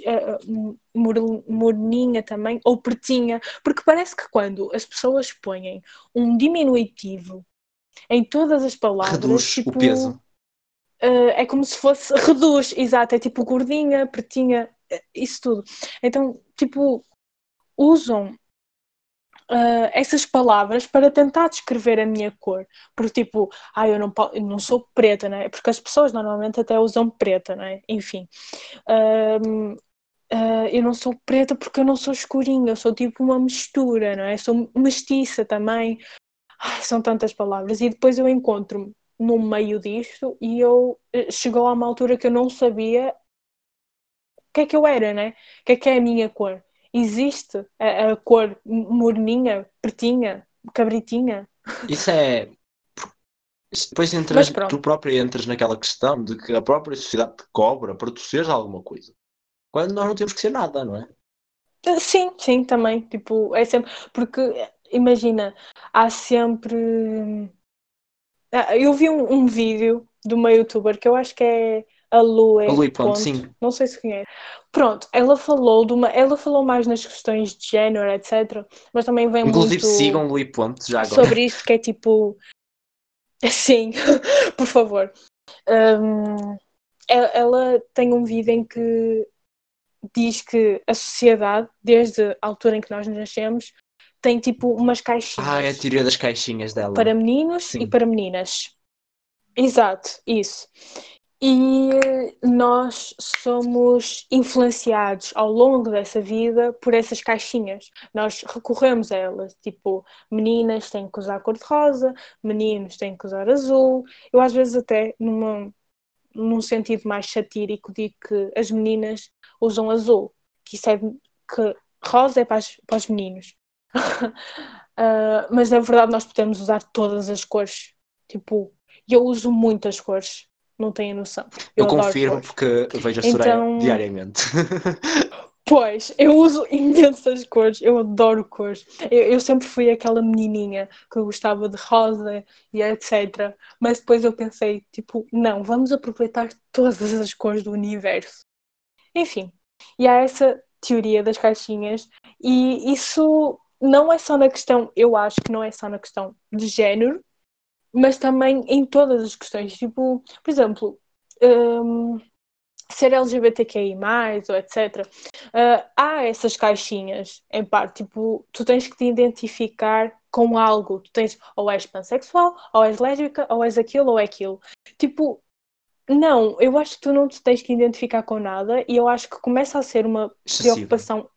mor- morninha também, ou pretinha, porque parece que quando as pessoas põem um diminutivo em todas as palavras, Reduz tipo, o peso. ah, é como se fosse, reduz, exato, é tipo gordinha, pretinha, isso tudo. Então, tipo, usam ah, essas palavras para tentar descrever a minha cor. Porque, tipo, ah, eu não, eu não sou preta, né? Porque as pessoas normalmente até usam preta, né? Enfim. Ah, eu não sou preta porque eu não sou escurinha, eu sou tipo uma mistura, não é? Sou mestiça também. Ai, são tantas palavras. E depois eu encontro-me no meio disto e eu eh, chegou a uma altura que eu não sabia o que é que eu era, né? O que é que é a minha cor? Existe a, a cor morninha, pretinha, cabritinha? Isso é. Depois entras, tu próprio entras naquela questão de que a própria sociedade te cobra para tu seres alguma coisa. Quando nós não temos que ser nada, não é? Eh, Sim, sim, também. Tipo, é sempre. Porque, imagina, há sempre. Ah, Eu vi um, um vídeo de uma youtuber que eu acho que é a Lu A Lu e Ponto, Ponto, sim. não sei se conhece. Pronto, ela falou de uma. Ela falou mais nas questões de género, etc. Mas também vem Inclusive muito sigam Lui Ponte já agora. sobre isto que é tipo. Sim, por favor. E- ela tem um vídeo em que diz que a sociedade, desde a altura em que nós nascemos, tem tipo umas caixinhas Ah, é a teoria das caixinhas dela. para meninos Sim. e para meninas. Exato, isso. E nós somos influenciados ao longo dessa vida por essas caixinhas. Nós recorremos a elas, tipo, meninas têm que usar cor-de-rosa, meninos têm que usar azul. Eu às vezes até, numa, num sentido mais satírico, digo que as meninas usam azul, que isso é que rosa é para, as- para os meninos. Ah, mas na verdade nós podemos usar todas as cores. Tipo, eu uso muitas cores, não tenho noção. Eu, adoro confirmo porque vejo a Soraya Então- diariamente. Pois, eu uso imensas cores, eu adoro cores. Eu, eu sempre fui aquela menininha que gostava de rosa e etc. Mas depois eu pensei, tipo, não, vamos aproveitar todas as cores do universo. Enfim, e há essa teoria das caixinhas, e isso não é só na questão, eu acho que não é só na questão de género, mas também em todas as questões. Tipo, por exemplo, hum, ser LGBTQI, ou etc. Ah, há essas caixinhas, em parte, tipo, tu tens que te identificar com algo. Tu tens, ou és pansexual, ou és lésbica, ou és aquilo, ou é aquilo. Tipo, não, eu acho que tu não te tens que identificar com nada e eu acho que começa a ser uma Excessiva. preocupação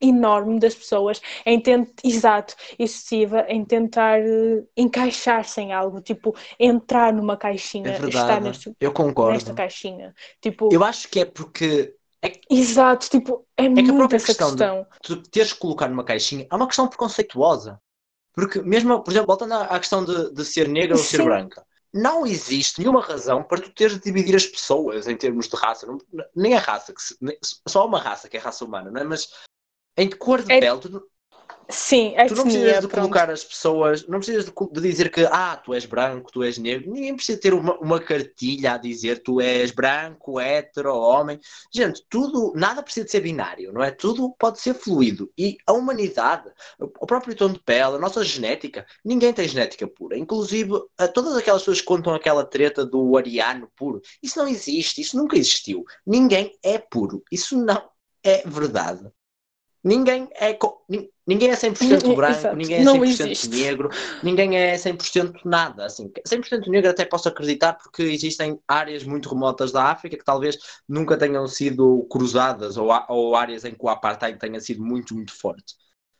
enorme das pessoas em tentar, exato, excessiva, em tentar eh, encaixar-se em algo, tipo, entrar numa caixinha, É estar verdade. neste, Eu concordo. nesta caixinha. Tipo, Eu acho que é porque exato, tipo, é, que a muito própria essa questão de- questão. tu teres que colocar numa caixinha é uma questão preconceituosa. Porque mesmo, por exemplo, voltando à questão de, de ser negra ou ser branca, não existe nenhuma razão para tu teres de dividir as pessoas em termos de raça. Não- nem a raça, que se- nem- só há uma raça, que é a raça humana, não é? Mas em cor de É- pele, tu, Sim, tu não precisas etnia, de pronto. colocar as pessoas, não precisas de, de dizer que ah, tu és branco, tu és negro, ninguém precisa ter uma, uma cartilha a dizer tu és branco, hétero, homem. Gente, tudo, nada precisa de ser binário, não é? Tudo pode ser fluido. E a humanidade, o próprio tom de pele, a nossa genética, ninguém tem genética pura. Inclusive, todas aquelas pessoas que contam aquela treta do ariano puro, isso não existe, isso nunca existiu. Ninguém é puro. Isso não é verdade. Ninguém é, ninguém é 100% Hum, branco, exato. ninguém é Não 100% existe. negro, ninguém é 100% nada. Assim, 100% negro até posso acreditar porque existem áreas muito remotas da África que talvez nunca tenham sido cruzadas ou, ou áreas em que o apartheid tenha sido muito, muito forte.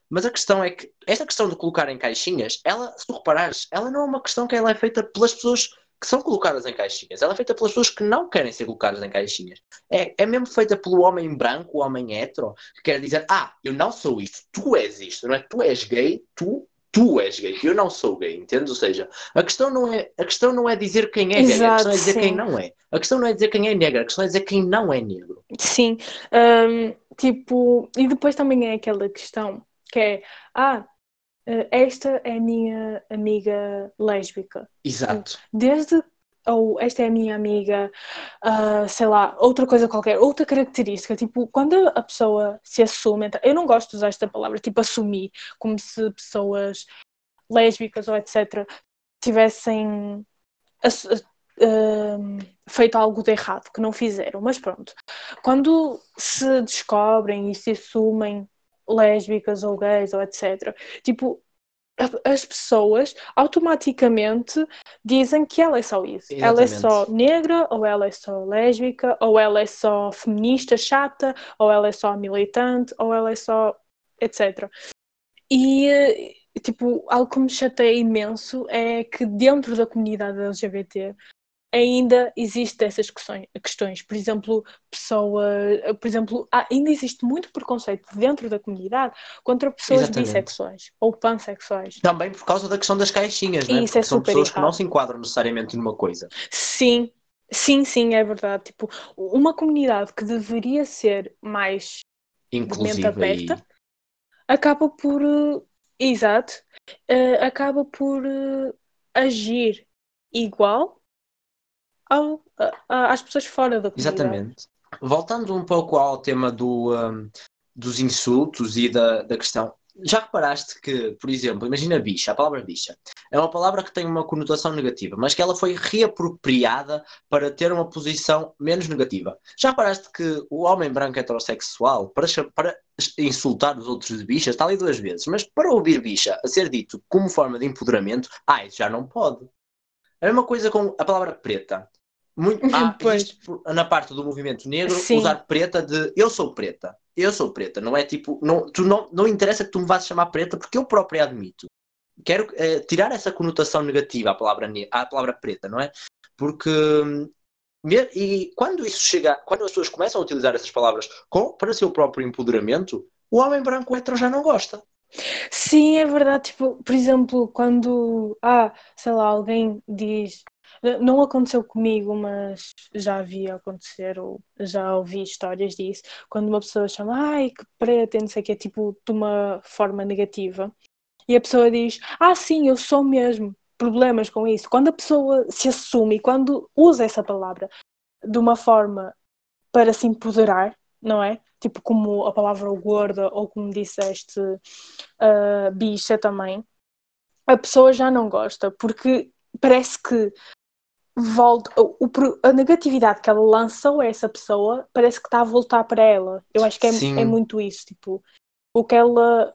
Mas a questão é que esta questão de colocar em caixinhas, ela, se tu reparares, ela não é uma questão que ela é feita pelas pessoas que são colocadas em caixinhas. Ela é feita pelas pessoas que não querem ser colocadas em caixinhas. É, é mesmo feita pelo homem branco, o homem hetero, que quer dizer, ah, eu não sou isto, tu és isto, não é? Tu és gay, tu tu és gay, eu não sou gay, entendes? Ou seja, a questão não é, a questão não é dizer quem é gay, a questão é dizer sim. quem não é. A questão não é dizer quem é negro, a questão é dizer quem não é negro. Sim, um, tipo, e depois também é aquela questão que é, ah, esta é a minha amiga lésbica. Exato. Desde ou esta é a minha amiga, uh, sei lá, outra coisa qualquer, outra característica, tipo, quando a pessoa se assume, então, eu não gosto de usar esta palavra, tipo, assumir, como se pessoas lésbicas ou etc. tivessem uh, feito algo de errado, que não fizeram, mas pronto. Quando se descobrem e se assumem lésbicas ou gays ou etc. Tipo, as pessoas automaticamente dizem que ela é só isso. Exatamente. Ela é só negra, ou ela é só lésbica, ou ela é só feminista chata, ou ela é só militante, ou ela é só etc. E tipo, algo que me chateia imenso é que dentro da comunidade LGBT ainda existem essas questões. Por exemplo, pessoa, por exemplo, ainda existe muito preconceito dentro da comunidade contra pessoas Exatamente. bissexuais ou pansexuais. Também por causa da questão das caixinhas, né? Isso é são pessoas errado. que não se enquadram necessariamente numa coisa. Sim, sim, sim, é verdade. Tipo, uma comunidade que deveria ser mais inclusiva aberta e... acaba por, uh, exato, uh, acaba por uh, agir igual ao, às pessoas fora da comunidade. Exatamente. Voltando um pouco ao tema do, um, dos insultos e da, da questão, já reparaste que, por exemplo, imagina bicha, a palavra bicha, é uma palavra que tem uma conotação negativa, mas que ela foi reapropriada para ter uma posição menos negativa. Já reparaste que o homem branco heterossexual, para, para insultar os outros de bicha, está ali duas vezes, mas para ouvir bicha a ser dito como forma de empoderamento, ah, isso já não pode. É a mesma coisa com a palavra preta. Muito, ah, na parte do movimento negro, Sim. usar preta de eu sou preta, eu sou preta, não é tipo, não, tu não, não interessa que tu me vás chamar preta porque eu próprio admito. Quero é, tirar essa conotação negativa à palavra, à palavra preta, não é? Porque e quando isso chega, quando as pessoas começam a utilizar essas palavras com, para seu próprio empoderamento, o homem branco hetero já não gosta. Sim, é verdade. Tipo, por exemplo, quando, ah, sei lá, alguém diz não aconteceu comigo, mas já vi acontecer, ou já ouvi histórias disso, quando uma pessoa chama, ai, que preta, não sei o que, tipo, de uma forma negativa, e a pessoa diz, ah, sim, eu sou mesmo, problemas com isso. Quando a pessoa se assume, quando usa essa palavra de uma forma para se empoderar, não é? Tipo como a palavra gorda, ou como disseste, uh, bicha também, a pessoa já não gosta, porque parece que volta, o, a negatividade que ela lançou a essa pessoa parece que está a voltar para ela. Eu acho que é, é muito isso, tipo, o que ela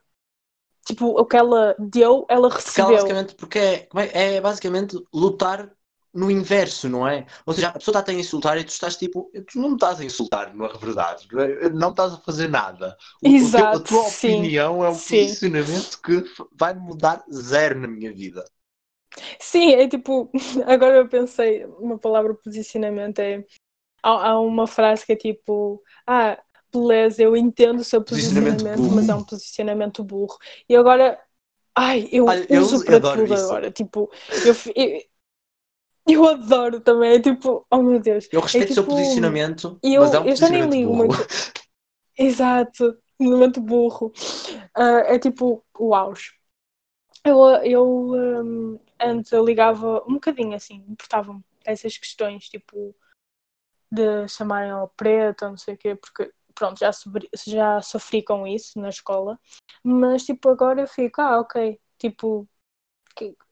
tipo, o que ela deu, ela recebeu. Porque basicamente, porque é, é, é basicamente lutar no inverso, não é? Ou seja, a pessoa está a insultar e tu estás tipo, tu não me estás a insultar, não é verdade, não estás a fazer nada. O, Exato, o teu, a tua sim, opinião é um sim. posicionamento que vai mudar zero na minha vida. Sim, é tipo, agora eu pensei, uma palavra posicionamento é. Há, há uma frase que é tipo, ah, beleza, eu entendo o seu posicionamento, posicionamento mas é um posicionamento burro. E agora, ai, eu Olha, uso eu, para tudo isso. agora. Tipo, eu, eu, eu adoro também, é tipo, oh meu Deus. Eu respeito é, o seu tipo, posicionamento, eu, mas é um eu já nem ligo burro. muito. Exato, momento burro. Uh, é tipo auge. Eu, eu um, antes eu ligava um bocadinho assim, importavam essas questões, tipo, de chamarem ao preto, não sei o quê, porque pronto, já, sofri, já sofri com isso na escola, mas tipo, agora eu fico, ah, ok, tipo,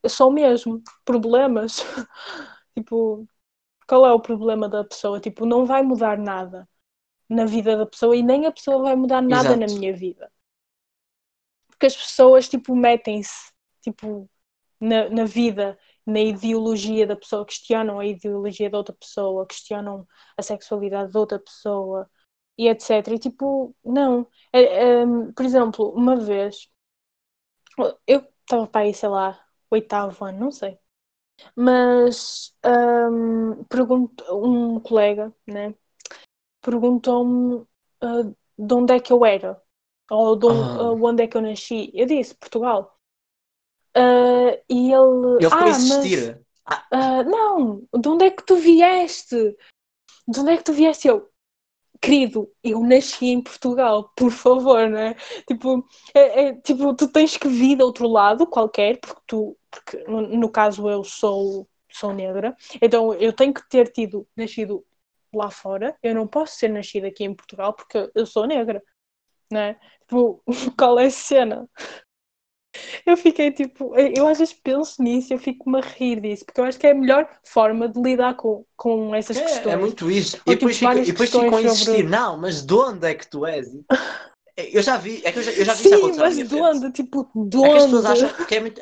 eu sou mesmo, problemas, tipo, qual é o problema da pessoa? Tipo, não vai mudar nada na vida da pessoa e nem a pessoa vai mudar nada Exato. na minha vida. Porque as pessoas, tipo, metem-se, tipo, na, na vida, na ideologia da pessoa, questionam a ideologia da outra pessoa, questionam a sexualidade da outra pessoa e etc. E tipo, não. É, é, por exemplo, uma vez Eu estava para aí, sei lá, oitavo ano, não sei. Mas um, um colega, né, perguntou-me uh, de onde é que eu era, ou de onde, Ah. uh, onde é que eu nasci. Eu disse Portugal. Uh, e ele. Ele ah, a mas insistir. Ah, ah, não, de onde é que tu vieste? De onde é que tu vieste? Eu, querido, eu nasci em Portugal, por favor, né? Tipo, é, é, tipo, tu tens que vir de outro lado qualquer, porque tu, porque no, no caso eu sou, sou negra, então eu tenho que ter tido nascido lá fora, eu não posso ser nascida aqui em Portugal porque eu sou negra, né? Tipo, qual é a cena? Eu fiquei tipo, eu às vezes penso nisso e eu fico-me a rir disso, porque eu acho que é a melhor forma de lidar com, com essas é, questões. é muito isso. Ou, E depois, tipo, fica, várias e depois ficam a insistir. sobre- Não, mas de onde é que tu és? Eu já vi, é que eu já, eu já vi Sim, isso acontecer mas de onde? Tipo, de É que as onde? pessoas acham que é muito,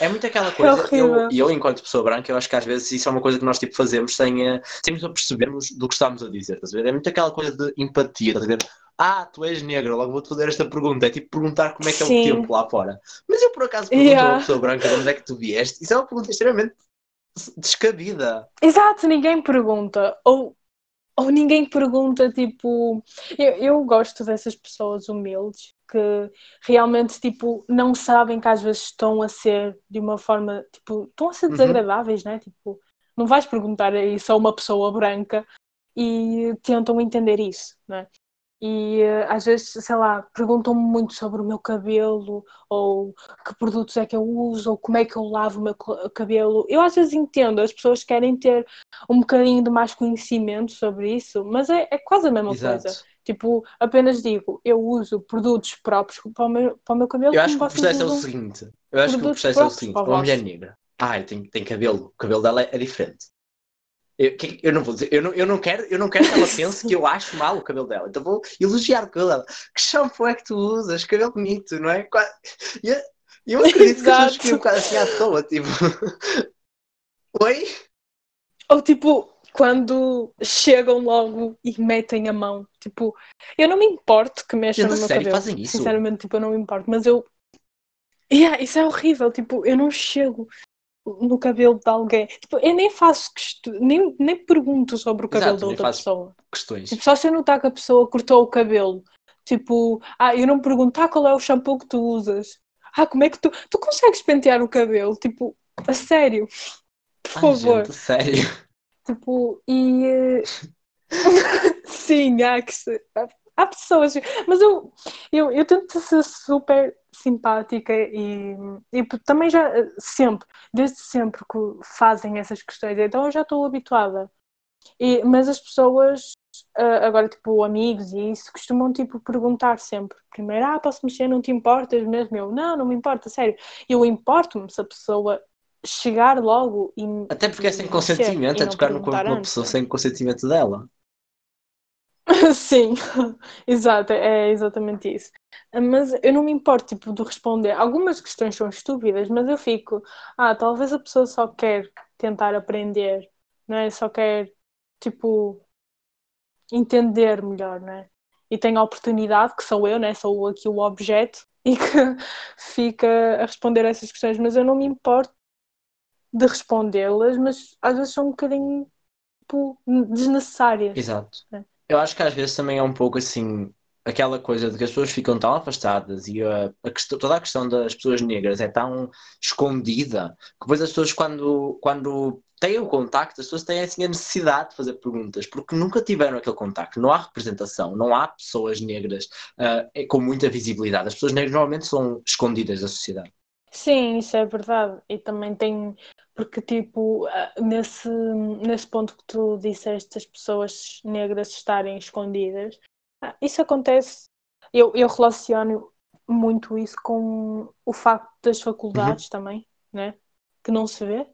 é muito aquela coisa. eu, e eu, enquanto pessoa branca, eu acho que às vezes isso é uma coisa que nós tipo, fazemos sem, eh, sem nos apercebermos do que estamos a dizer. Estás a ver? É muito aquela coisa de empatia. Estás a ver? Ah, tu és negro, logo vou-te fazer esta pergunta. É tipo perguntar como é que é Sim. o tempo lá fora. Mas eu por acaso pergunto a Yeah. uma pessoa branca de onde é que tu vieste. Isso é uma pergunta extremamente descabida. Exato, ninguém pergunta. Ou, ou ninguém pergunta, tipo. Eu, eu gosto dessas pessoas humildes que realmente, tipo, não sabem que às vezes estão a ser de uma forma, tipo, estão a ser Uhum. desagradáveis, né? Tipo, não vais perguntar isso a uma pessoa branca e tentam entender isso, né? E eh, às vezes, sei lá, perguntam-me muito sobre o meu cabelo, ou que produtos é que eu uso, ou como é que eu lavo o meu cabelo. Eu às vezes entendo, as pessoas querem ter um bocadinho de mais conhecimento sobre isso, mas é, é quase a mesma coisa. Exato. Tipo, apenas digo, eu uso produtos próprios para o meu, para o meu cabelo, Eu acho que o processo é o seguinte. Eu acho que o processo é o seguinte. para Uma mulher negra. Ai, tem, tem cabelo. O cabelo dela é diferente. Eu, eu não vou dizer, eu não, eu, não quero, eu não quero que ela pense que eu acho mal o cabelo dela. Então vou elogiar o cabelo dela. Que shampoo é que tu usas? Cabelo bonito, não é? E Eu, eu acredito que as pessoas um bocado assim à toa. Tipo, oi? Ou tipo, quando chegam logo e metem a mão. Tipo, eu não me importo que mexam no meu sério, cabelo. fazem isso? Sinceramente, tipo, eu não me importo. Mas eu. Yeah, isso é horrível. Tipo, eu não chego no cabelo de alguém. Tipo, eu nem faço quest... nem, nem pergunto sobre o cabelo Exato, da outra pessoa. Questões. Tipo, só se eu notar que a pessoa cortou o cabelo. Tipo, ah, eu não pergunto, ah, qual é o shampoo que tu usas? Ah, como é que tu. Tu consegues pentear o cabelo? Tipo, a sério. Por Ai, favor. gente, sério. Tipo, e. eh, Sim, há que há- Há pessoas, mas eu, eu, eu tento ser super simpática e, e também já eh, sempre, desde sempre que fazem essas questões, então eu já estou habituada. E, mas as pessoas, ah, agora tipo amigos e isso, costumam tipo perguntar sempre. Primeiro, ah, posso mexer, não te importas mesmo? Eu, não, não me importa, sério. Eu importo-me se a pessoa chegar logo e. Até porque é sem consentimento, é tocar no corpo de uma pessoa sem consentimento dela. Sim, exato, é exatamente isso. Mas eu não me importo, tipo, de responder. Algumas questões são estúpidas, mas eu fico, ah, talvez a pessoa só quer tentar aprender, não é? Só quer, tipo, entender melhor, não é? E tem a oportunidade, que sou eu, né? Sou aqui o objeto, e que fica a responder essas questões, mas eu não me importo de respondê-las, mas às vezes são um bocadinho, tipo, desnecessárias. Exato. É. Eu acho que às vezes também é um pouco assim, aquela coisa de que as pessoas ficam tão afastadas e a, a questão- toda a questão das pessoas negras é tão escondida que depois as pessoas quando, quando têm o contacto, as pessoas têm assim a necessidade de fazer perguntas, porque nunca tiveram aquele contacto, não há representação, não há pessoas negras ah, com muita visibilidade. As pessoas negras normalmente são escondidas da sociedade. Sim, isso é verdade. E também tem, porque tipo, ah, nesse, nesse ponto que tu disseste, as pessoas negras estarem escondidas, ah, isso acontece. Eu, eu relaciono muito isso com o facto das faculdades também, né? Que não se vê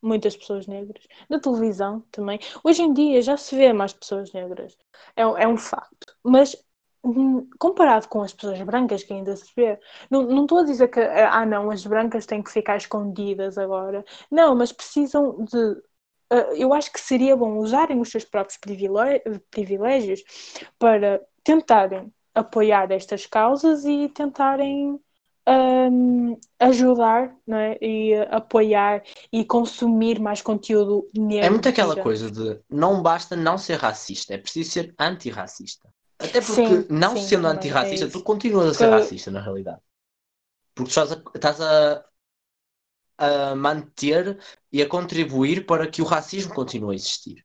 muitas pessoas negras. Na televisão também. Hoje em dia já se vê mais pessoas negras. É, um- é um facto. Mas comparado com as pessoas brancas que ainda se vê, não estou a dizer que, ah, não, as brancas têm que ficar escondidas agora. Não, mas precisam de. ah, eu acho que seria bom usarem os seus próprios privilégios para tentarem apoiar estas causas e tentarem um, ajudar não é? e uh, apoiar e consumir mais conteúdo negro. É muito aquela coisa de não basta não ser racista, é preciso ser antirracista. Até porque Sim, não sim, sendo antirracista, é tu continuas a ser Que- racista na realidade. Porque tu estás a, estás a, a manter e a contribuir para que o racismo continue a existir.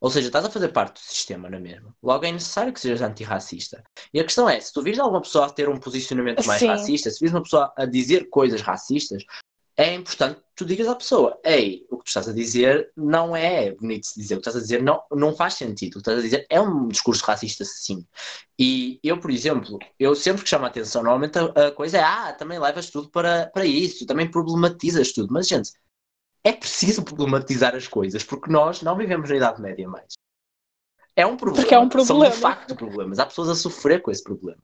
Ou seja, estás a fazer parte do sistema, não é mesmo? Logo é necessário que sejas antirracista. E a questão é, se tu vires alguma pessoa a ter um posicionamento mais Sim. racista, se vires uma pessoa a dizer coisas racistas, é importante que tu digas à pessoa, ei, o que tu estás a dizer não é bonito de dizer, o que estás a dizer não, não faz sentido, o que estás a dizer é um discurso racista sim. E eu, por exemplo, eu sempre que chamo a atenção, normalmente a, a coisa é, ah, também levas tudo para, para isso, também problematizas tudo, mas gente, é preciso problematizar as coisas, porque nós não vivemos na Idade Média mais. É um problema. Porque é um São problema. de facto problemas. Há pessoas a sofrer com esse problema.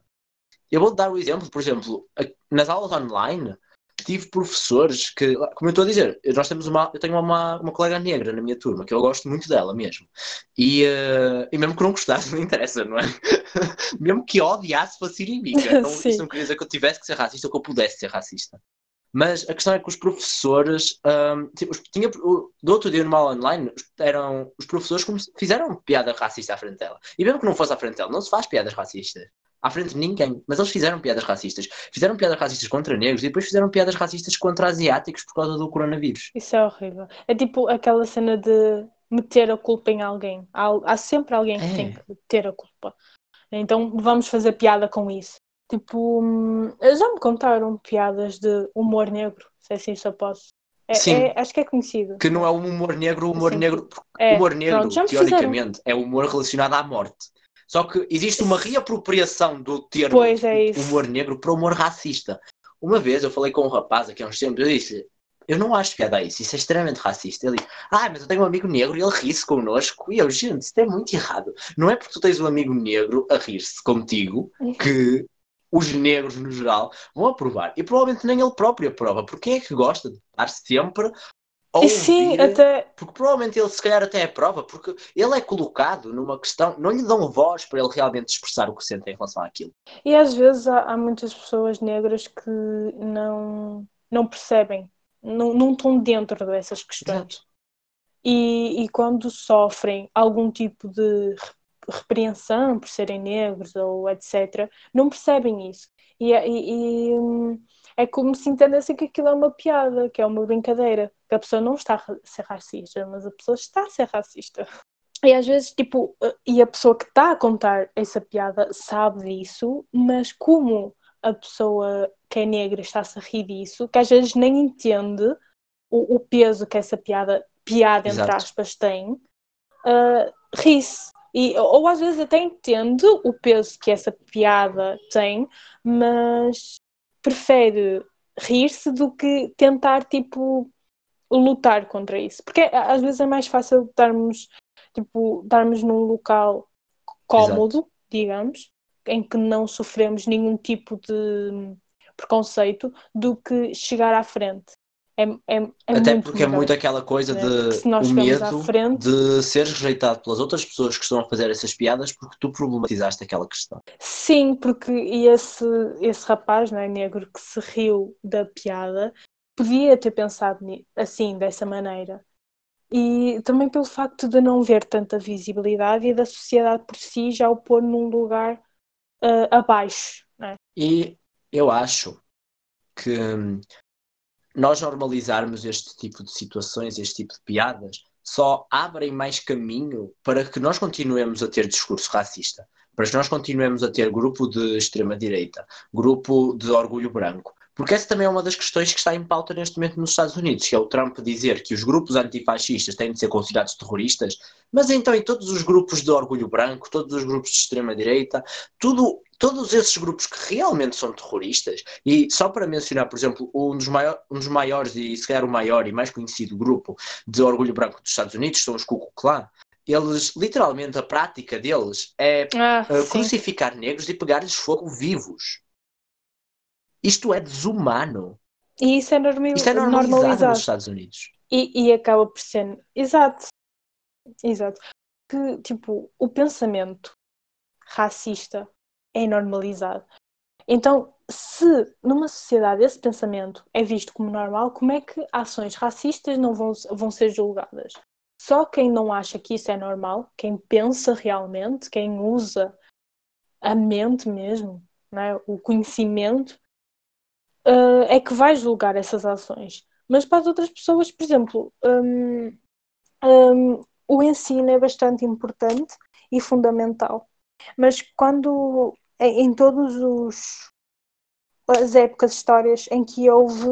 Eu vou dar o exemplo, por exemplo, nas aulas online, tive professores que, como eu estou a dizer, nós temos uma, eu tenho uma, uma colega negra na minha turma, que eu gosto muito dela mesmo. E, eh, e mesmo que não gostasse, não interessa, não é? mesmo que odiasse, fosse inimiga. Então, isso não queria dizer que eu tivesse que ser racista ou que eu pudesse ser racista. Mas a questão é que os professores. os- tinha, do outro dia numa aula online, eram, os professores come- fizeram piada racista à frente dela. E mesmo que não fosse à frente dela, não se faz piadas racistas. À frente de ninguém. Mas eles fizeram piadas racistas. Fizeram piadas racistas contra negros e depois fizeram piadas racistas contra asiáticos por causa do coronavírus. Isso é horrível. É tipo aquela cena de meter a culpa em alguém. Há, há sempre alguém que É. tem que ter a culpa. Então vamos fazer piada com isso. Tipo, hum, já me contaram piadas de humor negro, se assim só posso. É, Sim. é- acho que é conhecido. Que não é o humor negro, o humor Sim. negro. É, humor negro, pronto, me fizeram. teoricamente, é humor relacionado à morte. Só que existe uma reapropriação do termo Pois é humor negro para humor racista. Uma vez eu falei com um rapaz aqui há uns tempos, eu disse: Eu não acho piada a isso, isso é extremamente racista. Ele disse: Ah, mas eu tenho um amigo negro e ele ri-se connosco. E eu, gente, isso é muito errado. Não é porque tu tens um amigo negro a rir-se contigo que os negros no geral vão aprovar. E provavelmente nem ele próprio aprova. Porque é que gosta de estar sempre E sim, ouvir até porque provavelmente ele se calhar até é prova, porque ele é colocado numa questão, não lhe dão voz para ele realmente expressar o que sente em relação àquilo. E às vezes há, há muitas pessoas negras que não, não percebem, não, não estão dentro dessas questões. E, e quando sofrem algum tipo de re- repreensão por serem negros ou etc., não percebem isso. E, é- e- e, hum, é como se entendessem que aquilo é uma piada, que é uma brincadeira, que a pessoa não está a ser racista, mas a pessoa está a ser racista. E às vezes, tipo, eh, e a pessoa que está a contar essa piada sabe disso, mas como a pessoa que é negra está-se a rir disso, que às vezes nem entende o, o peso que essa piada, piada entre Exato. aspas, tem, ah, ri-se. E, ou às vezes até entende o peso que essa piada tem, mas prefere rir-se do que tentar, tipo, lutar contra isso. Porque a- às vezes é mais fácil estarmos, tipo, estarmos num local cómodo, digamos, em que não sofremos nenhum tipo de preconceito, do que chegar à frente. É, é, é Até porque é muito aquela coisa né? de o medo frente- de seres rejeitado pelas outras pessoas que estão a fazer essas piadas porque tu problematizaste aquela questão. Sim, porque esse, esse rapaz não é, negro que se riu da piada podia ter pensado assim, dessa maneira. E também pelo facto de não ver tanta visibilidade e da sociedade por si já o pôr num lugar ah, abaixo. não é? E eu acho que hum, nós normalizarmos este tipo de situações, este tipo de piadas, só abrem mais caminho para que nós continuemos a ter discurso racista, para que nós continuemos a ter grupo de extrema-direita, grupo de orgulho branco. Porque essa também é uma das questões que está em pauta neste momento nos Estados Unidos, que é o Trump dizer que os grupos antifascistas têm de ser considerados terroristas, mas então em todos os grupos de orgulho branco, todos os grupos de extrema-direita, tudo, todos esses grupos que realmente são terroristas, e só para mencionar, por exemplo, um dos, maior, um dos maiores e se calhar o maior e mais conhecido grupo de orgulho branco dos Estados Unidos, são os Ku Klux Klan, eles, literalmente, a prática deles é Ah, uh, crucificar negros e pegar-lhes fogo vivos. Isto é desumano. E isso é, normi- Isto é normalizado, normalizado. nos Estados Unidos. E, e acaba por ser. Exato. Exato. Que, tipo, o pensamento racista é normalizado. Então, se numa sociedade esse pensamento é visto como normal, como é que ações racistas não vão, vão ser julgadas? Só quem não acha que isso é normal, quem pensa realmente, quem usa a mente mesmo, né, o conhecimento, uh, é que vai julgar essas ações. Mas para as outras pessoas, por exemplo, um, um, o ensino é bastante importante e fundamental. Mas quando em todos os as épocas histórias em que houve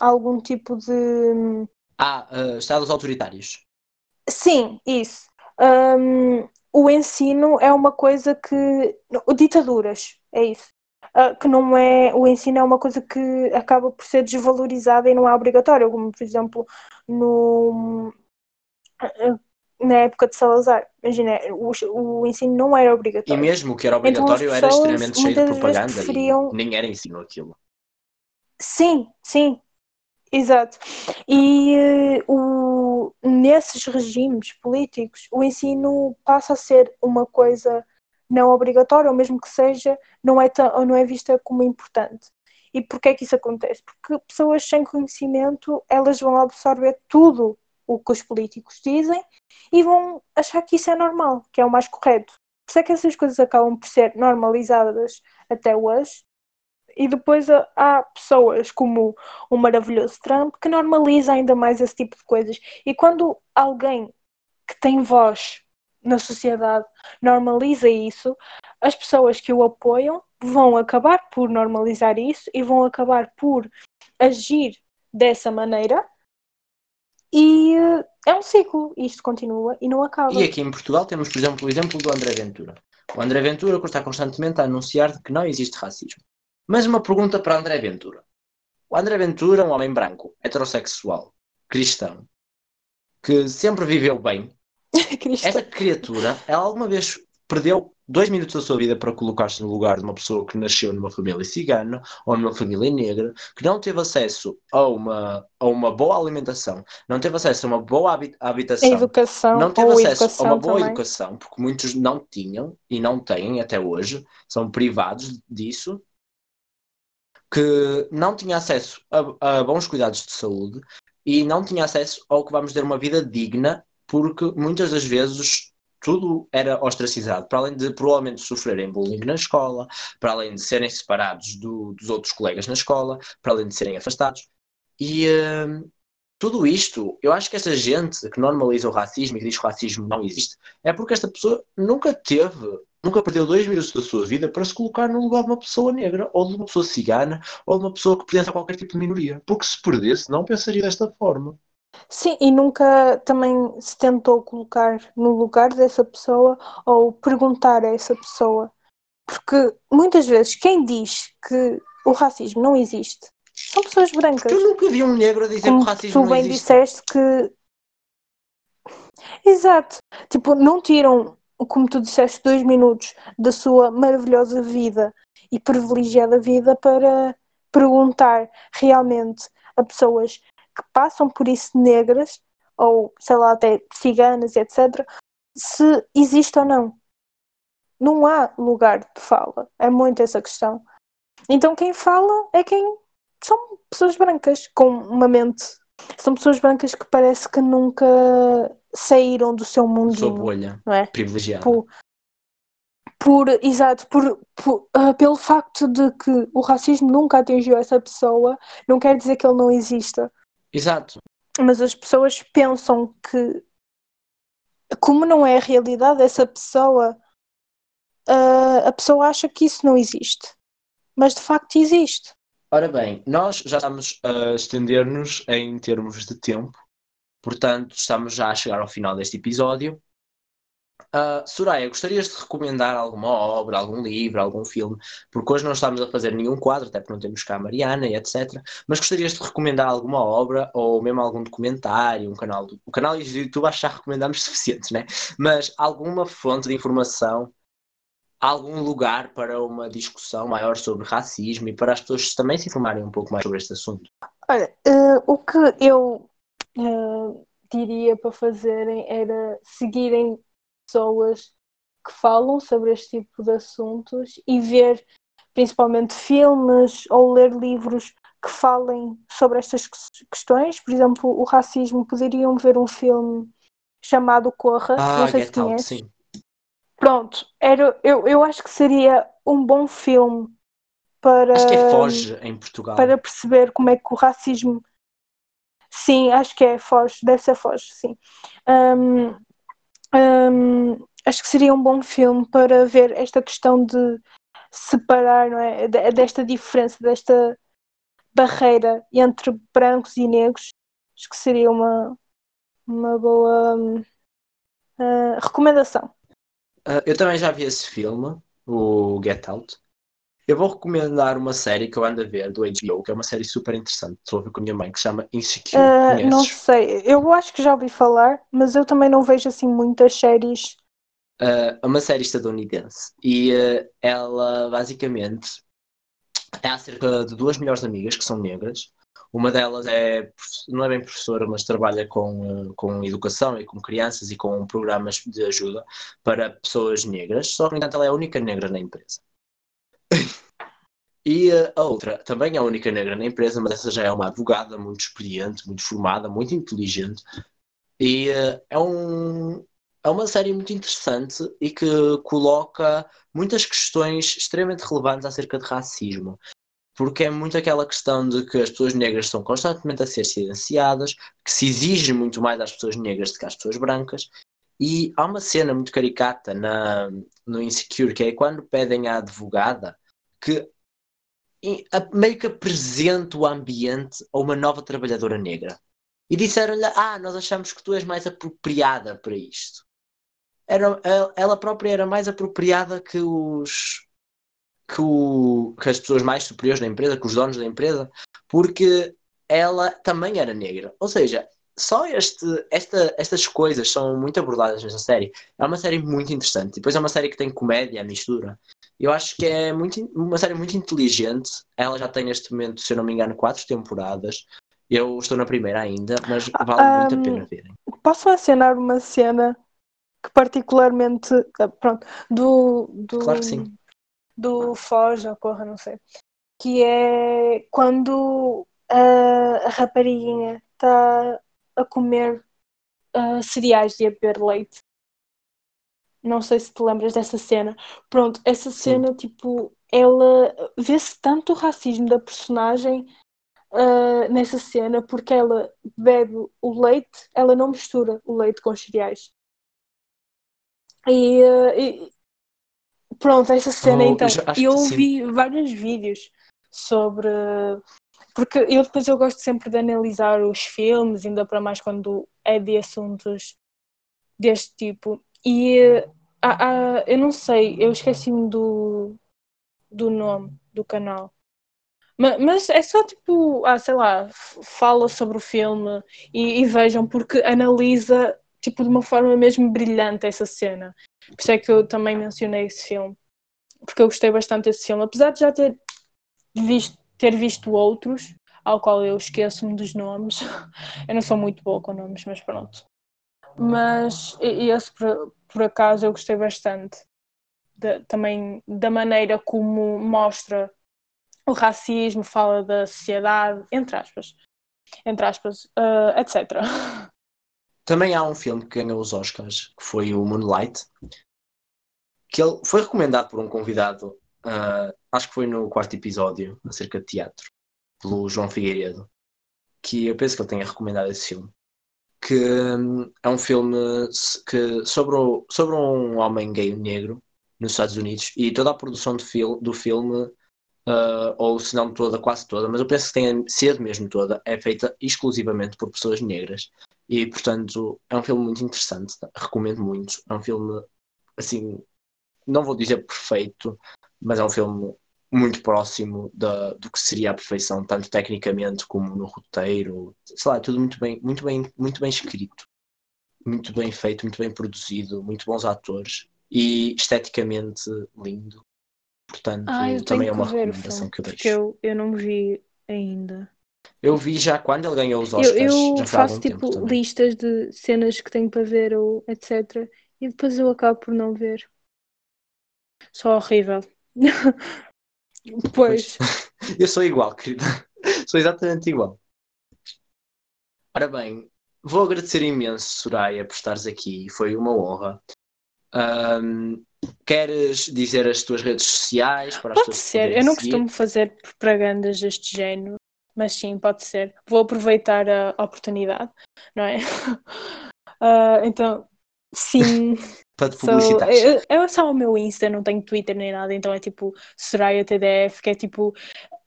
algum tipo de ah uh, estados autoritários sim isso um, o ensino é uma coisa que ditaduras é isso uh, que não é o ensino é uma coisa que acaba por ser desvalorizada e não é obrigatório como por exemplo no na época de Salazar. Imagina, o, o ensino não era obrigatório. E mesmo que era então, obrigatório, então, era extremamente cheio de propaganda preferiam... e nem era ensino aquilo. Sim, sim, exato. E uh, o, nesses regimes políticos, o ensino passa a ser uma coisa não obrigatória, ou mesmo que seja, não é, ou não é vista como importante. E porquê é que isso acontece? Porque pessoas sem conhecimento, elas vão absorver tudo o que os políticos dizem e vão achar que isso é normal, que é o mais correto. Por isso é que essas coisas acabam por ser normalizadas até hoje. E depois há pessoas como o maravilhoso Trump que normaliza ainda mais esse tipo de coisas. E quando alguém que tem voz na sociedade normaliza isso, as pessoas que o apoiam vão acabar por normalizar isso e vão acabar por agir dessa maneira e uh, é um ciclo, isto continua e não acaba. E aqui em Portugal temos, por exemplo, o exemplo do André Ventura. O André Ventura está constantemente a anunciar que não existe racismo. Mas uma pergunta para André Ventura. O André Ventura é um homem branco, heterossexual, cristão, que sempre viveu bem. Esta criatura, ela alguma vez perdeu dois minutos da sua vida para colocar-se no lugar de uma pessoa que nasceu numa família cigana ou numa família negra, que não teve acesso a uma, a uma boa alimentação, não teve acesso a uma boa habitação, educação, não teve acesso a uma boa também. educação, porque muitos não tinham e não têm até hoje, são privados disso, que não tinha acesso a, a bons cuidados de saúde e não tinha acesso ao que vamos dizer uma vida digna, porque muitas das vezes tudo era ostracizado, para além de provavelmente sofrerem bullying na escola, para além de serem separados do, dos outros colegas na escola, para além de serem afastados. E uh, tudo isto, eu acho que esta gente que normaliza o racismo e que diz que o racismo não existe, é porque esta pessoa nunca teve, nunca perdeu dois minutos da sua vida para se colocar no lugar de uma pessoa negra, ou de uma pessoa cigana, ou de uma pessoa que pertence a qualquer tipo de minoria. Porque se perdesse, não pensaria desta forma. Sim, e nunca também se tentou colocar no lugar dessa pessoa ou perguntar a essa pessoa. Porque muitas vezes quem diz que o racismo não existe são pessoas brancas. Eu nunca vi um negro dizer Como que o racismo não existe. Tu bem disseste que. Exato. Tipo, não tiram, como tu disseste, dois minutos da sua maravilhosa vida e privilegiada vida para perguntar realmente a pessoas que passam por isso negras, ou sei lá, até ciganas, etc., se existe ou não. Não há lugar de fala. É muito essa questão. Então quem fala é quem são pessoas brancas com uma mente. São pessoas brancas que parece que nunca saíram do seu mundo. Sua bolha não é? privilegiada. Por, por exato, por, por uh, pelo facto de que o racismo nunca atingiu essa pessoa, não quer dizer que ele não exista. Exato. Mas as pessoas pensam que, como não é a realidade dessa pessoa, uh, a pessoa acha que isso não existe. Mas de facto existe. Ora bem, nós já estamos a estender-nos em termos de tempo, portanto, estamos já a chegar ao final deste episódio. Uh, Soraya, gostarias de recomendar alguma obra, algum livro, algum filme? Porque hoje não estamos a fazer nenhum quadro, até porque não temos cá a Mariana e etc. Mas gostarias de recomendar alguma obra ou mesmo algum documentário, um canal do o canal do YouTube acho que já recomendamos suficientes, né? Mas alguma fonte de informação, algum lugar para uma discussão maior sobre racismo e para as pessoas também se informarem um pouco mais sobre este assunto? Olha, uh, o que eu uh, diria para fazerem era seguirem pessoas que falam sobre este tipo de assuntos e ver principalmente filmes ou ler livros que falem sobre estas questões. Por exemplo, o racismo, poderiam ver um filme chamado Corra, ah, não sei se Out, conhece. sim. Pronto, era, eu, eu acho que seria um bom filme para, Acho que é Foge em Portugal. para perceber como é que o racismo. Sim, acho que é Foge, deve ser Foge, sim. Um, acho que seria um bom filme para ver esta questão de separar, não é? Desta diferença, desta barreira entre brancos e negros. Acho que seria uma, uma boa uh, recomendação. Uh, eu também já vi esse filme, o Get Out. Eu vou recomendar uma série que eu ando a ver do HBO, que é uma série super interessante. Estou a ver com a minha mãe, que se chama Insecure. Uh, não sei, eu acho que já ouvi falar, mas eu também não vejo assim muitas séries. Uh, é uma série estadunidense e uh, ela basicamente é acerca de duas melhores amigas que são negras. Uma delas é, não é bem professora, mas trabalha com, com educação e com crianças e com programas de ajuda para pessoas negras. Só que, no entanto, ela é a única negra na empresa. E a outra também é a única negra na empresa, mas essa já é uma advogada muito experiente, muito formada, muito inteligente. E uh, é, um, é uma série muito interessante e que coloca muitas questões extremamente relevantes acerca de racismo. Porque é muito aquela questão de que as pessoas negras são constantemente a ser silenciadas, que se exige muito mais às pessoas negras do que às pessoas brancas. E há uma cena muito caricata na, no Insecure, que é quando pedem à advogada que meio que apresente o ambiente a uma nova trabalhadora negra. E disseram-lhe: Ah, nós achamos que tu és mais apropriada para isto. Era, ela própria era mais apropriada que os. Que, o, que as pessoas mais superiores da empresa, que os donos da empresa, porque ela também era negra. Ou seja, só este, esta, estas coisas são muito abordadas nesta série. É uma série muito interessante. Depois é uma série que tem comédia, mistura. Eu acho que é muito, uma série muito inteligente. Ela já tem neste momento, se eu não me engano, quatro temporadas. Eu estou na primeira ainda, mas vale um, muito a pena verem. Posso mencionar uma cena que particularmente ah, pronto, do, do, claro que sim. do Foz, a porra, não sei. Que é quando a, a rapariguinha está a comer uh, cereais e a beber leite. Não sei se te lembras dessa cena. Pronto, essa cena, Sim. tipo, ela vê-se tanto o racismo da personagem uh, nessa cena porque ela bebe o leite, ela não mistura o leite com os cereais. E, uh, e pronto, essa cena oh, então. Eu vi vários vídeos sobre porque eu depois eu gosto sempre de analisar os filmes, ainda para mais quando é de assuntos deste tipo. E há, há, eu não sei, eu esqueci-me do, do nome do canal. Mas, mas, é só tipo, ah, sei lá, fala sobre o filme e, e, vejam, porque analisa tipo de uma forma mesmo brilhante essa cena. Por isso é que eu também mencionei esse filme. Porque eu gostei bastante desse filme. Apesar de já ter visto ter visto outros, ao qual eu esqueço-me dos nomes. Eu não sou muito boa com nomes, mas pronto. Mas esse, por, por acaso, eu gostei bastante. De, também da maneira como mostra o racismo, fala da sociedade, entre aspas. Entre aspas, uh, etc. Também há um filme que ganhou os Oscars, que foi o Moonlight, que ele foi recomendado por um convidado uh, acho que foi no quarto episódio, acerca de teatro, pelo João Figueiredo, que eu penso que ele tenha recomendado esse filme. Que um, é um filme que, sobre, o, sobre um homem gay negro nos Estados Unidos e toda a produção do, fil, do filme, uh, ou se não toda, quase toda, mas eu penso que tenha sido mesmo toda, é feita exclusivamente por pessoas negras. E portanto é um filme muito interessante, recomendo muito. É um filme assim, não vou dizer perfeito, mas é um filme muito próximo da, do que seria a perfeição, tanto tecnicamente como no roteiro, sei lá, tudo muito bem, muito bem, muito bem escrito, muito bem feito, muito bem produzido, muito bons atores e esteticamente lindo. Portanto, ah, também é uma recomendação que eu deixo. Porque eu, eu não vi ainda. Eu vi já quando ele ganhou os Oscars. Eu, eu faço tipo listas de cenas que tenho para ver ou etc. E depois eu acabo por não ver. Só horrível. Pois. Eu sou igual, querida. Sou exatamente igual. Ora bem, vou agradecer imenso, Soraya, por estares aqui. Foi uma honra. Um, queres dizer as tuas redes sociais para Pode ser. Eu não seguir? costumo fazer propagandas deste género, mas sim, pode ser. Vou aproveitar a oportunidade, não é? Ah, então, sim. para te publicitar. eu, eu só o meu Insta, não tenho Twitter nem nada, então é tipo Soraya TDF, que é tipo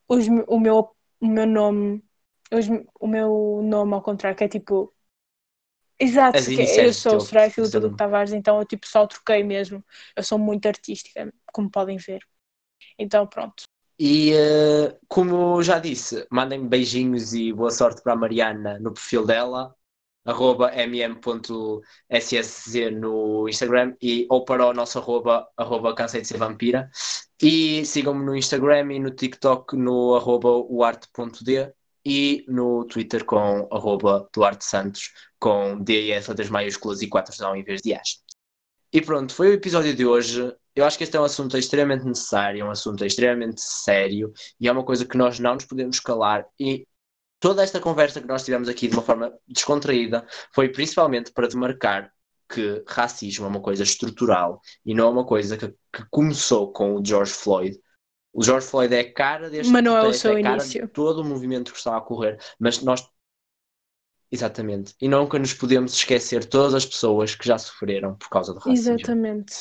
os o, meu, o meu nome, os o meu nome ao contrário, que é tipo. Exato, é- eu do sou Soraya do Filipe nome. Tavares, então eu tipo só troquei mesmo. Eu sou muito artística, como podem ver. Então pronto. E eh, como já disse, mandem beijinhos e boa sorte para a Mariana no perfil dela, arroba mm.ssz no Instagram e, ou para o nosso arroba, arroba cansei de ser vampira. E sigam-me no Instagram e no TikTok no arroba uarte.d e no Twitter com arroba Duarte Santos com D e S letras maiúsculas e 4 não em vez de As. E pronto, foi o episódio de hoje. Eu acho que este é um assunto extremamente necessário, é um assunto extremamente sério e é uma coisa que nós não nos podemos calar. E toda esta conversa que nós tivemos aqui de uma forma descontraída foi principalmente para demarcar que racismo é uma coisa estrutural e não é uma coisa que, que começou com o George Floyd. O George Floyd é a cara deste Mas não é o protesto, seu a cara início. de todo o movimento que está a ocorrer, mas nós Exatamente. E nunca nos podemos esquecer todas as pessoas que já sofreram por causa do racismo. Exatamente.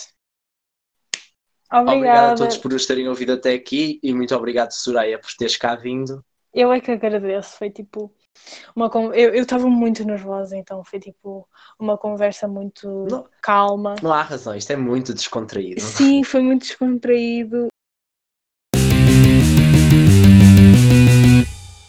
Obrigado a Obrigada. todos por nos terem ouvido até aqui e muito obrigado, Soraya, por teres cá vindo. Eu é que agradeço. Foi tipo uma con- eu estava muito nervosa, então foi tipo uma conversa muito Não. calma. Não há razão, isto é muito descontraído. Sim, foi muito descontraído